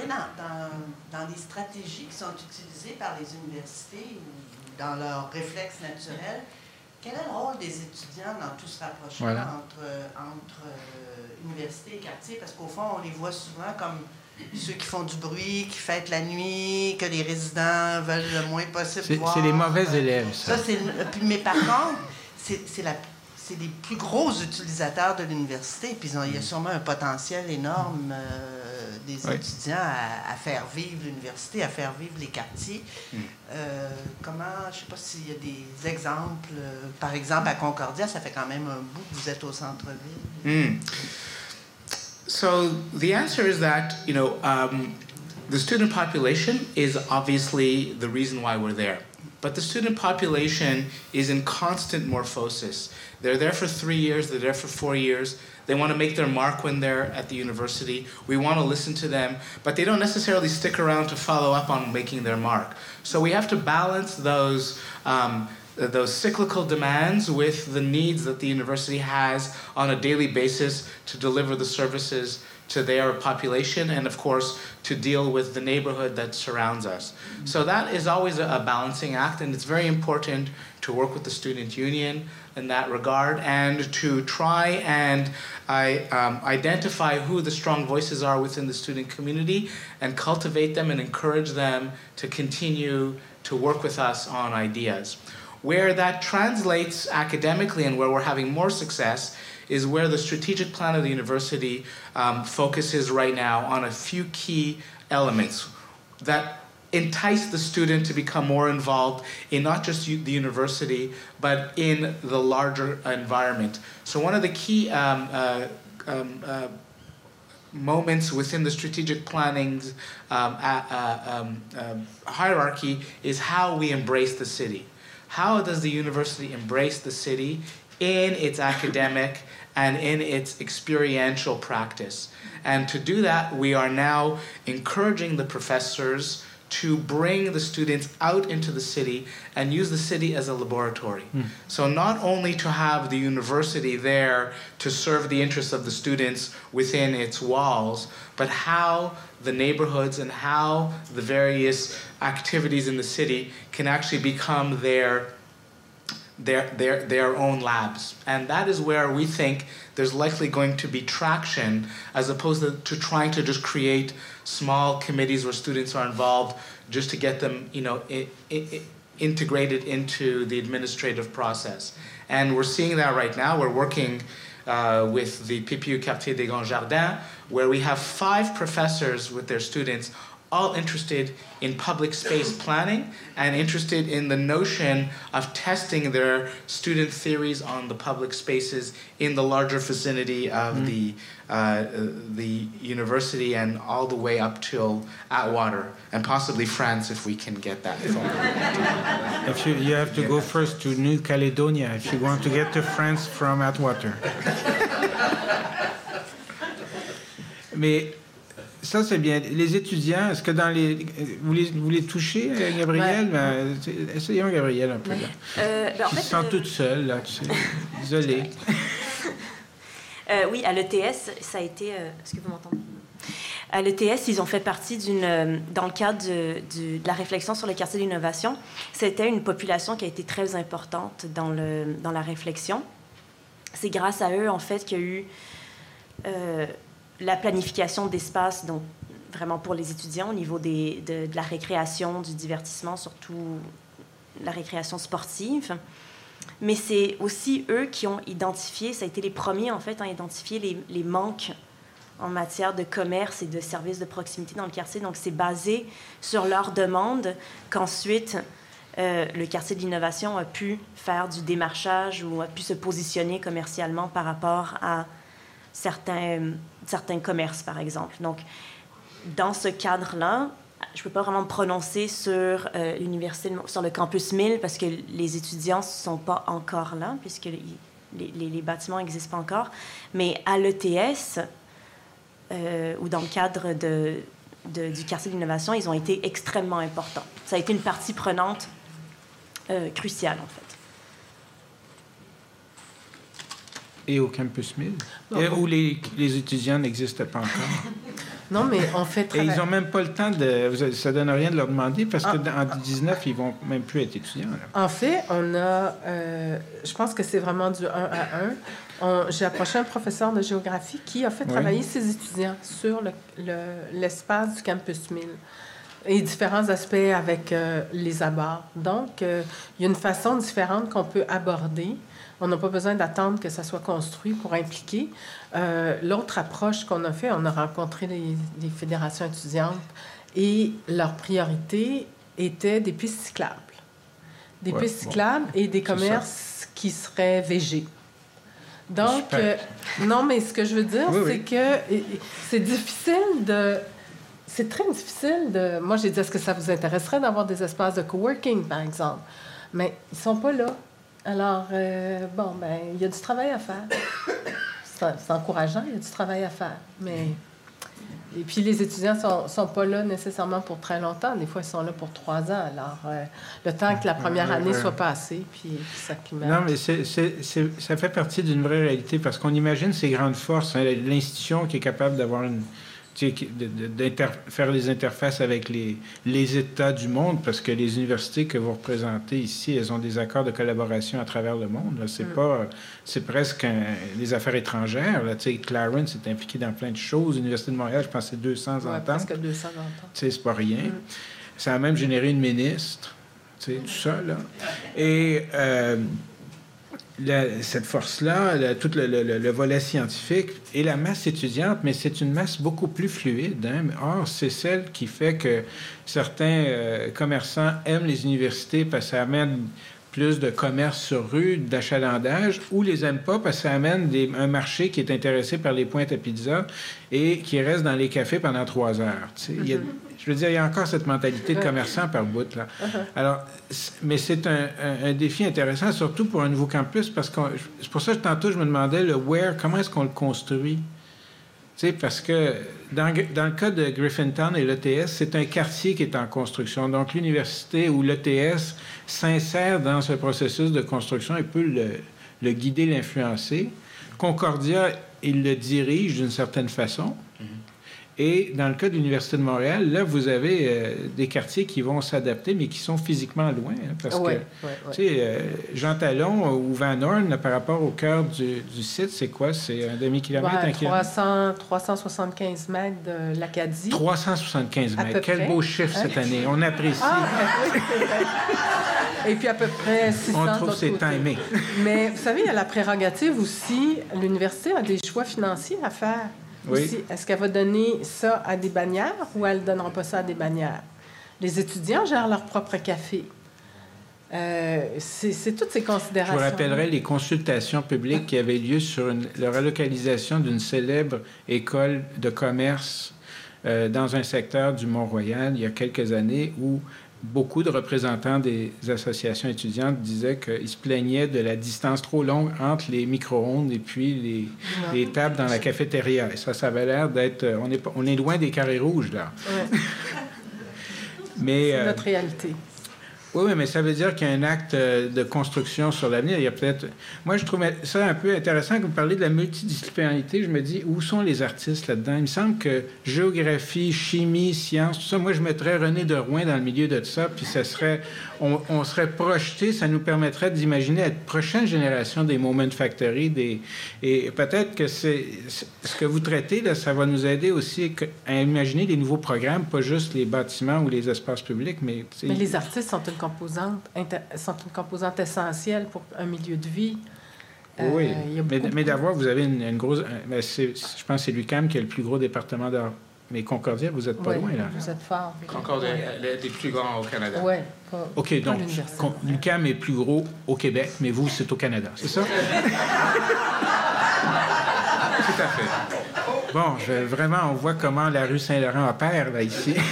[SPEAKER 7] dans, dans, les stratégies qui sont utilisées par les universités ou dans leurs réflexes naturels, quel est le rôle des étudiants dans tout ce rapprochement entre, entre euh, université et quartier? Parce qu'au fond, on les voit souvent comme ceux qui font du bruit, qui fêtent la nuit, que les résidents veulent le moins possible
[SPEAKER 2] voir. C'est les mauvais élèves, ça.
[SPEAKER 7] ça mais par contre, c'est la c'est les plus gros utilisateurs de l'université, puis il y a mm. sûrement un potentiel énorme euh, des étudiants à, faire vivre l'université, à faire vivre les quartiers. Mm. Euh, comment, je ne sais pas s'il y a des exemples, euh, par exemple à Concordia, ça fait quand même un bout que vous êtes au centre-ville.
[SPEAKER 3] Mm. So the answer is that, you know, um, the student population is obviously the reason why we're there. But the student population is in constant morphosis. They're there for three years, they're there for four years. They want to make their mark when they're at the university. We want to listen to them, but they don't necessarily stick around to follow up on making their mark. So we have to balance those um, those cyclical demands with the needs that the university has on a daily basis to deliver the services to their population and of course to deal with the neighborhood that surrounds us so that is always a, a balancing act and it's very important to work with the student union in that regard and to try and I, um, identify who the strong voices are within the student community and cultivate them and encourage them to continue to work with us on ideas. Where that translates academically and where we're having more success is where the strategic plan of the university um, focuses right now on a few key elements that entice the student to become more involved in not just the university, but in the larger environment. So, one of the key um, uh, um, uh, moments within the strategic planning um, uh, hierarchy is how we embrace the city. How does the university embrace the city in its academic and in its experiential practice? And to do that, we are now encouraging the professors to bring the students out into the city and use the city as a laboratory. Mm. So, not only to have the university there to serve the interests of the students within its walls, but how the neighborhoods and how the various activities in the city can actually become their their, their, their own labs. And that is where we think there's likely going to be traction as opposed to, to trying to just create small committees where students are involved just to get them, you know, it, it, integrated into the administrative process. And we're seeing that right now. We're working uh, with the PPU Quartier des Grands Jardins, where we have five professors with their students all interested in public space planning and interested in the notion of testing their student theories on the public spaces in the larger vicinity of mm. the uh, the university and all the way up till Atwater and possibly France if we can get that far.
[SPEAKER 2] if you, you have to go first to New Caledonia if you want to get to France from Atwater. Mais Ça, c'est bien. Les étudiants, est-ce que dans les. Vous les, vous les touchez, euh, Gabriel? Ben, essayons, Gabriel, un peu. Là. Euh, ben, en fait, sens euh, toute seule, là, tu sais. Désolée.
[SPEAKER 5] Euh, oui, à l'ETS, ça a été. Est-ce que vous m'entendez? À l'ETS, ils ont fait partie d'une. Dans le cadre de, la réflexion sur le quartier d'innovation, c'était une population qui a été très importante dans, la réflexion. C'est grâce à eux, en fait, qu'il y a eu la planification d'espace, donc vraiment pour les étudiants au niveau de, la récréation, du divertissement, surtout la récréation sportive. Mais c'est aussi eux qui ont identifié, ça a été les premiers en fait à identifier les, manques en matière de commerce et de services de proximité dans le quartier. Donc c'est basé sur leur demande qu'ensuite euh, le quartier de l'innovation a pu faire du démarchage ou a pu se positionner commercialement par rapport à certains, certains commerces, par exemple. Donc, dans ce cadre-là, je ne peux pas vraiment me prononcer sur euh, l'université, sur le campus 1000 parce que les étudiants ne sont pas encore là, puisque les, les, les bâtiments n'existent pas encore. Mais à l'ETS, euh, ou dans le cadre de, de, du quartier d'innovation, ils ont été extrêmement importants. Ça a été une partie prenante euh, cruciale, en fait.
[SPEAKER 2] et au Campus 1000, et où les, les étudiants n'existent pas encore?
[SPEAKER 4] Non, mais on fait
[SPEAKER 2] Et ils n'ont même pas le temps de. Ça donne rien de leur demander parce qu'en ah. 2019, ils vont même plus être étudiants.
[SPEAKER 4] En fait, on a. Euh, je pense que c'est vraiment du 1 à 1. J'ai approché un professeur de géographie qui a fait travailler ses étudiants sur l'espace le, du campus 1000 et différents aspects avec euh, les abords. Donc, euh, il y a une façon différente qu'on peut aborder on n'a pas besoin d'attendre que ça soit construit pour impliquer. Euh, l'autre approche qu'on a fait, on a rencontré les, fédérations étudiantes et leur priorité était des pistes cyclables. Des pistes cyclables et des commerces qui seraient végés. Donc, euh, non, mais ce que je veux dire, c'est que c'est difficile de. C'est très difficile de. Moi, j'ai dit, est-ce que ça vous intéresserait d'avoir des espaces de coworking, par exemple? Mais ils ne sont pas là. Alors, euh, bon, ben, il y a du travail à faire. C'est encourageant, il y a du travail à faire. Mais Et puis les étudiants sont, sont pas là nécessairement pour très longtemps. Des fois, ils sont là pour trois ans. Alors, euh, le temps que la première année soit passée, puis ça
[SPEAKER 2] Non, mais c'est, ça fait partie d'une vraie réalité parce qu'on imagine ces grandes forces, hein, l'institution qui est capable d'avoir une de, faire des interfaces avec les, les États du monde, parce que les universités que vous représentez ici, elles ont des accords de collaboration à travers le monde. C'est mm. pas, c'est presque des affaires étrangères. Là. Clarence est impliqué dans plein de choses. L'Université de Montréal, je pense, c'est 200 ouais, ententes.
[SPEAKER 4] Presque 200 ententes. C'est
[SPEAKER 2] pas rien. Mm. Ça a même généré une ministre, tout ça. Là. Et euh, cette force-là, tout le, volet scientifique et la masse étudiante, mais c'est une masse beaucoup plus fluide. Hein? Or, c'est celle qui fait que certains euh, commerçants aiment les universités parce que ça amène plus de commerce sur rue, d'achalandage, ou les aiment pas parce que ça amène un marché qui est intéressé par les pointes à pizza et qui reste dans les cafés pendant trois heures. Je veux dire, il y a encore cette mentalité de commerçant par bout. Là. Uh-huh. Alors, mais c'est un, défi intéressant, surtout pour un nouveau campus, parce que c'est pour ça que tantôt, je me demandais le where, comment est-ce qu'on le construit? Tu sais, parce que dans, dans, le cas de Griffintown et l'ETS, c'est un quartier qui est en construction. Donc, l'université ou l'ETS s'insère dans ce processus de construction et peut le, le guider, l'influencer. Concordia, il le dirige d'une certaine façon. Et dans le cas de l'Université de Montréal, là, vous avez euh, des quartiers qui vont s'adapter, mais qui sont physiquement loin. Hein, parce que, tu sais, euh, Jean Talon ou Van Horn, par rapport au cœur du, site, c'est quoi? C'est un demi-kilomètre, un
[SPEAKER 4] kilomètre? 375 mètres de l'Acadie.
[SPEAKER 2] 375 mètres. Quel beau chiffre cette année. On apprécie. Ah,
[SPEAKER 4] Et puis à peu près 600
[SPEAKER 2] On trouve c'est timé.
[SPEAKER 4] Mais vous savez, il y a la prérogative aussi. L'université a des choix financiers à faire. Est-ce qu'elle va donner ça à des bannières ou elle ne donnera pas ça à des bannières? Les étudiants gèrent leur propre café. Euh, c'est toutes ces considérations.
[SPEAKER 2] Je vous rappellerai les consultations publiques qui avaient lieu sur la relocalisation d'une célèbre école de commerce euh, dans un secteur du Mont-Royal il y a quelques années où beaucoup de représentants des associations étudiantes disaient qu'ils se plaignaient de la distance trop longue entre les micro-ondes et puis les, tables dans la cafétéria. Et ça, ça avait l'air d'être... On est, on est loin des carrés rouges, là.
[SPEAKER 4] Mais, C'est notre réalité.
[SPEAKER 2] Oui, oui, mais ça veut dire qu'il y a un acte euh, de construction sur l'avenir. Il y a peut-être. Moi, je trouvais ça un peu intéressant que vous parlez de la multidisciplinarité. Je me dis, où sont les artistes là-dedans? Il me semble que géographie, chimie, sciences, tout ça, moi, je mettrais René de Rouen dans le milieu de ça, puis ça serait. On, serait projeté, ça nous permettrait d'imaginer la prochaine génération des Moment Factory. Des... Et peut-être que c'est ce que vous traitez, là, ça va nous aider aussi à imaginer des nouveaux programmes, pas juste les bâtiments ou les espaces publics, mais.
[SPEAKER 4] Mais les artistes sont une composante, sont une composante essentielle pour un milieu de vie.
[SPEAKER 2] oui, euh, mais, d'avoir, vous avez une, grosse... Ben, je pense que c'est l'UCAM qui est le plus gros département d'art. Mais Concordia, vous n'êtes pas loin, là.
[SPEAKER 4] Vous êtes fort.
[SPEAKER 8] Concordia est des plus grands au Canada.
[SPEAKER 4] Oui.
[SPEAKER 2] OK, donc l'UCAM est plus gros au Québec, mais vous, c'est au Canada, c'est ça? Tout
[SPEAKER 8] à fait.
[SPEAKER 2] Bon, vraiment, on voit comment la rue Saint-Laurent opère, là, ici.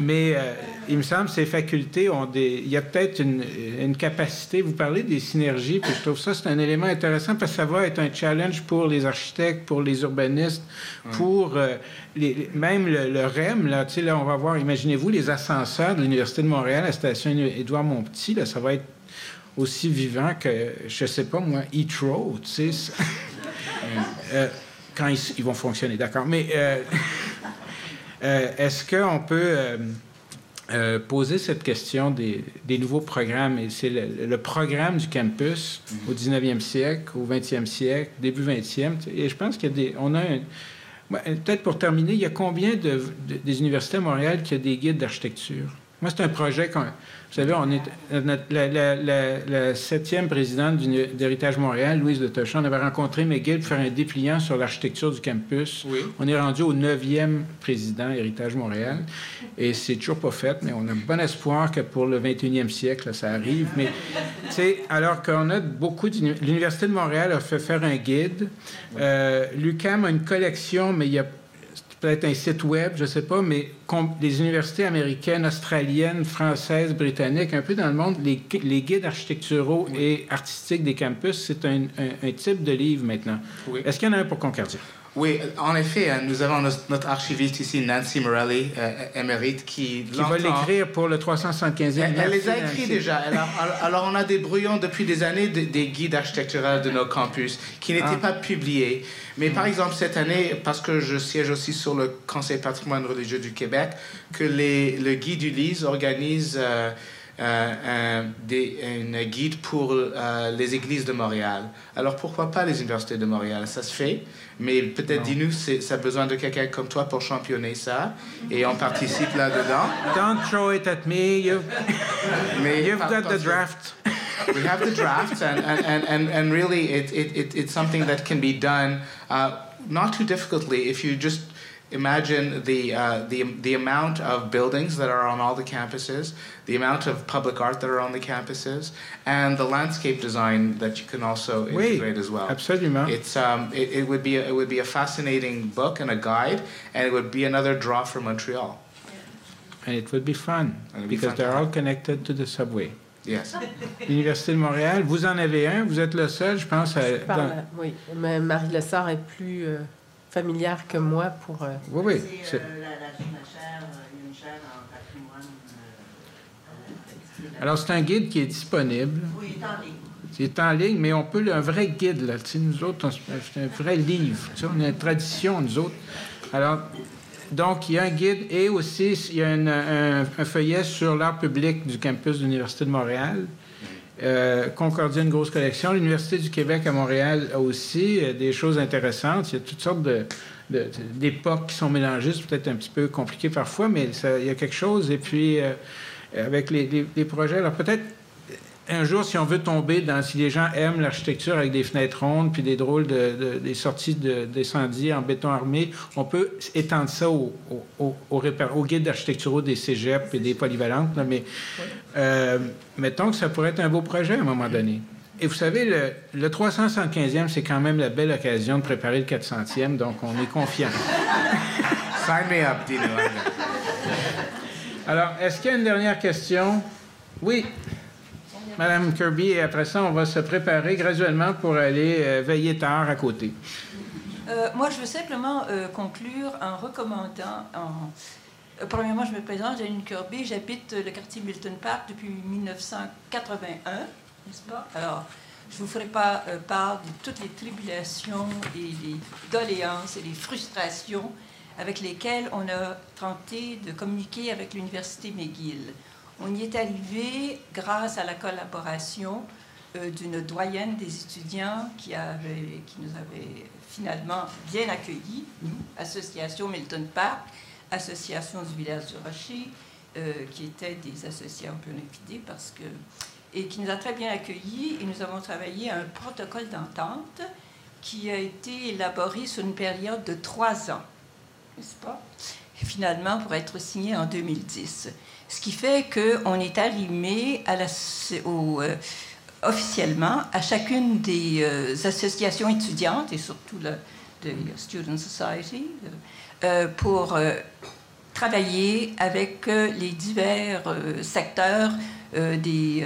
[SPEAKER 2] mais... Euh, il me semble que ces facultés ont des. Il y a peut-être une, capacité. Vous parlez des synergies, puis je trouve ça c'est un élément intéressant parce que ça va être un challenge pour les architectes, pour les urbanistes, pour euh, les, même le, REM. Là, tu sais, là, on va voir. Imaginez-vous les ascenseurs de l'université de Montréal, la station Édouard Montpetit. Là, ça va être aussi vivant que je sais pas moi, Heathrow. Tu sais, euh, quand ils, vont fonctionner, d'accord. Mais euh, est-ce qu'on peut euh, poser cette question des, nouveaux programmes? Et c'est le, programme du campus mm-hmm. au 19e siècle, au 20e siècle, début 20e. Et je pense qu'il y a des. On a Peut-être pour terminer, il y a combien de, des universités à Montréal qui ont des guides d'architecture? Moi, c'est un projet vous savez, on est, la, septième présidente d'Héritage Montréal, Louise de Tochon, on avait rencontré McGill pour faire un dépliant sur l'architecture du campus. On est rendu au neuvième président Héritage Montréal. Et c'est toujours pas fait, mais on a bon espoir que pour le 21e siècle, ça arrive. Mais, tu sais, alors qu'on a beaucoup... L'Université de Montréal a fait faire un guide. Euh, L'UCAM a une collection, mais il y a peut-être un site web, je ne sais pas, mais les universités américaines, australiennes, françaises, britanniques, un peu dans le monde, les, les guides architecturaux et artistiques des campus, c'est un, type de livre maintenant. Est-ce qu'il y en a un pour Concordia?
[SPEAKER 3] Oui, en effet, hein, nous avons notre archiviste ici, Nancy Morelli, euh, émérite, qui...
[SPEAKER 2] Qui va l'écrire pour le 375e.
[SPEAKER 3] Elle, elle les a écrits déjà. Alors, alors, on a des brouillons depuis des années des guides architecturaux de nos campus qui n'étaient ah. pas publiés. Mais par exemple, cette année, parce que je siège aussi sur le Conseil patrimoine religieux du Québec, que les, le guide Ulysse organise... Euh, euh, un, guide pour euh, les églises de Montréal. Alors pourquoi pas les universités de Montréal? Ça se fait, mais peut-être dis-nous, ça a besoin de quelqu'un comme toi pour championner ça, et on participe là-dedans.
[SPEAKER 2] Don't throw it at me. You've, mais you've got the draft.
[SPEAKER 3] we have the draft, and, and, and, and really, it, it, it's something that can be done uh, not too difficultly if you just imagine the, uh, the, the amount of buildings that are on all the campuses, the amount of public art that are on the campuses, and the landscape design that you can also integrate as well.
[SPEAKER 2] Absolument.
[SPEAKER 3] It's, um, it, it, would be a, it would be a fascinating book and a guide, and it would be another draw for Montreal.
[SPEAKER 2] And it would be fun because they're all connected to the subway.
[SPEAKER 3] Yes.
[SPEAKER 2] L'Université de Montréal, vous en avez un, vous êtes le seul, je pense. À,
[SPEAKER 4] dans... Oui, mais Marie Lessard est plus. Euh familière que moi pour. Euh,
[SPEAKER 2] oui, oui.
[SPEAKER 7] C'est, euh, la, la chaire, euh, une chaire en patrimoine.
[SPEAKER 2] Alors, c'est un guide qui est disponible.
[SPEAKER 7] Oui, il est en ligne.
[SPEAKER 2] Il est en ligne, mais on peut. Un vrai guide, là. Tu sais, nous autres, c'est un vrai livre. Tu sais, on a une tradition, nous autres. Alors, donc, il y a un guide et aussi, il y a un, un feuillet sur l'art public du campus de l'Université de Montréal. Euh, Concordia, une grosse collection. L'Université du Québec à Montréal a aussi euh, des choses intéressantes. Il y a toutes sortes d'époques qui sont mélangées. C'est peut-être un petit peu compliqué parfois, mais il y a quelque chose. Et puis, euh, avec les, les, projets, alors peut-être un jour, si on veut tomber dans, si les gens aiment l'architecture avec des fenêtres rondes puis des drôles de, des sorties d'incendie en béton armé, on peut étendre ça au, au, au, guide architecturaux des cégeps et des polyvalentes. mais euh, mettons que ça pourrait être un beau projet à un moment donné. Et vous savez, le, le 375e, c'est quand même la belle occasion de préparer le 400e, donc on est confiant.
[SPEAKER 3] Sign me up, Dino.
[SPEAKER 2] Alors, est-ce qu'il y a une dernière question? Oui. Madame Kirby, et après ça, on va se préparer graduellement pour aller euh, veiller tard à côté.
[SPEAKER 9] Euh, moi, je veux simplement euh, conclure en recommandant. En... premièrement, je me présente, Janine Kirby, j'habite le quartier Milton Park depuis 1981, n'est-ce pas? Alors, je ne vous ferai pas part de toutes les tribulations et les doléances et les frustrations avec lesquelles on a tenté de communiquer avec l'Université McGill. On y est arrivé grâce à la collaboration euh, d'une doyenne des étudiants qui, nous avait finalement bien accueillis, Association Milton Park, Association du village du Rocher, euh, qui étaient des associations un peu et qui nous a très bien accueillis et nous avons travaillé un protocole d'entente qui a été élaboré sur une période de trois ans, n'est-ce pas? Finalement, pour être signé en 2010. Ce qui fait qu'on est la, euh, officiellement à chacune des euh, associations étudiantes et surtout la Student Society euh, pour travailler avec les divers secteurs de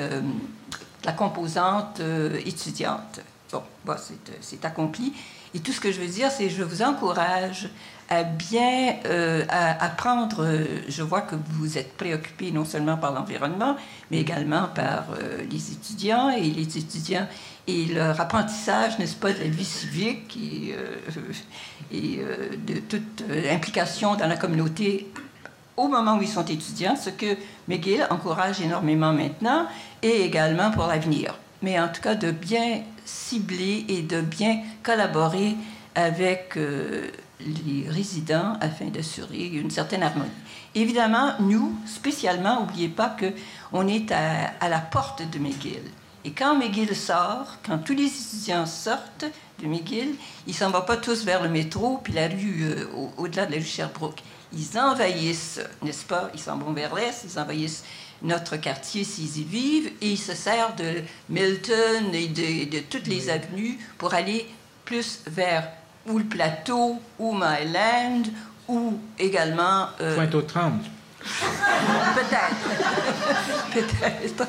[SPEAKER 9] la composante étudiante. Bon, bon c'est accompli. Et tout ce que je veux dire, c'est que je vous encourage à bien euh, euh, je vois que vous êtes préoccupé non seulement par l'environnement, mais également par euh, les étudiants et les étudiants et leur apprentissage, n'est-ce pas, de la vie civique et, et de toute implication dans la communauté au moment où ils sont étudiants, ce que McGill encourage énormément maintenant et également pour l'avenir. Mais en tout cas, de bien cibler et de bien collaborer avec les résidents afin d'assurer une certaine harmonie. Évidemment, nous, spécialement, n'oubliez pas qu'on est à, la porte de McGill. Et quand McGill sort, quand tous les étudiants sortent de McGill, ils ne s'en vont pas tous vers le métro puis la rue euh, au-delà de la rue Sherbrooke. Ils envahissent, n'est-ce pas? Ils s'en vont vers l'est, ils envahissent notre quartier s'ils y vivent et ils se servent de Milton et de, de toutes les avenues pour aller plus vers ou le plateau, ou Myland, ou également...
[SPEAKER 2] Euh, Pointe aux Trembles.
[SPEAKER 9] Peut-être. Peut-être.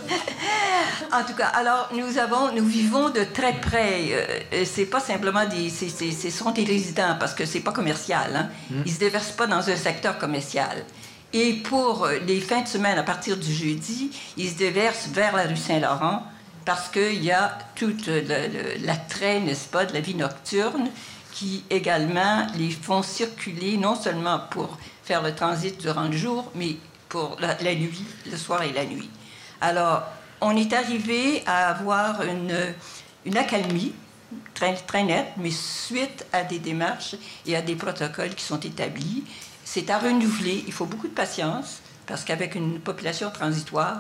[SPEAKER 9] En tout cas, alors nous avons, nous vivons de très près. Euh, c'est pas simplement des, ce sont des résidents parce que c'est pas commercial. Hein. Hmm. Ils se déversent pas dans un secteur commercial. Et pour euh, les fins de semaine, à partir du jeudi, ils se déversent vers la rue Saint-Laurent parce qu'il y a toute l'attrait, n'est-ce pas, de la vie nocturne qui également les font circuler, non seulement pour faire le transit durant le jour, mais pour la, nuit, le soir et la nuit. Alors, on est arrivé à avoir une, une accalmie très, très nette, mais suite à des démarches et à des protocoles qui sont établis. C'est à renouveler. Il faut beaucoup de patience parce qu'avec une population transitoire,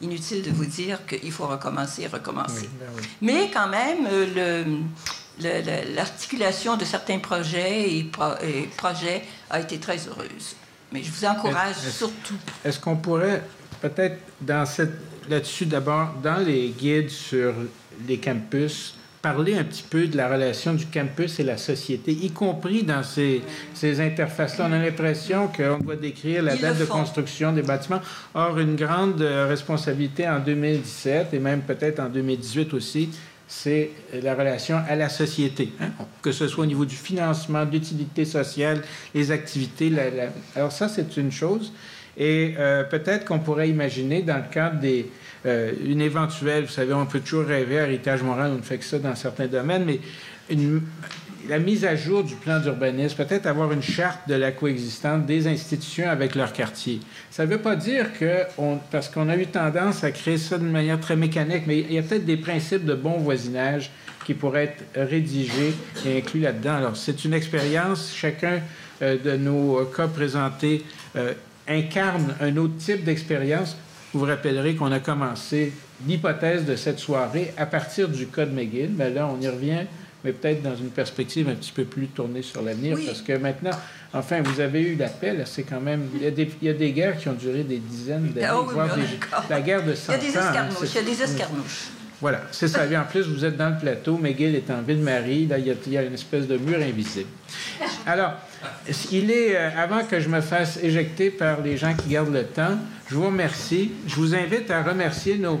[SPEAKER 9] inutile de vous dire qu'il faut recommencer, recommencer. Ben mais quand même, euh, l'articulation de certains projets et, projets a été très heureuse. Mais je vous encourage surtout.
[SPEAKER 2] Est-ce qu'on pourrait peut-être dans cette là-dessus d'abord dans les guides sur les campus parler un petit peu de la relation du campus et la société, y compris dans ces, ces interfaces-là? On a l'impression qu'on doit décrire la date de construction des bâtiments. Or, une grande euh, responsabilité en 2017 et même peut-être en 2018 aussi, c'est la relation à la société, hein. que ce soit au niveau du financement, d'utilité sociale, les activités. Alors ça, c'est une chose. Et euh, peut-être qu'on pourrait imaginer, dans le cadre des, euh, une éventuelle, vous savez, on peut toujours rêver, héritage moral, on ne fait que ça dans certains domaines, mais une, la mise à jour du plan d'urbanisme, peut-être avoir une charte de la coexistence des institutions avec leur quartier. Ça ne veut pas dire que, parce qu'on a eu tendance à créer ça d'une manière très mécanique, mais il y a peut-être des principes de bon voisinage qui pourraient être rédigés et inclus là-dedans. Alors, c'est une expérience, chacun euh, de nos cas présentés euh, incarne un autre type d'expérience. Vous vous rappellerez qu'on a commencé l'hypothèse de cette soirée à partir du Code McGill, mais là, on y revient mais peut-être dans une perspective un petit peu plus tournée sur l'avenir, parce que maintenant, enfin, vous avez eu l'appel, c'est quand même... Il y, a des, il y, a des, guerres qui ont duré des dizaines d'années,
[SPEAKER 9] oh,
[SPEAKER 2] voire des, la guerre de 100
[SPEAKER 9] ans. Il y a des escarmouches, il y a des escarmouches.
[SPEAKER 2] Voilà, c'est ça. en plus, vous êtes dans le plateau, McGill est en Ville-Marie, là, il y, a, il y, a, une espèce de mur invisible. Alors, il est, euh, avant que je me fasse éjecter par les gens qui gardent le temps, je vous remercie. Je vous invite à remercier nos,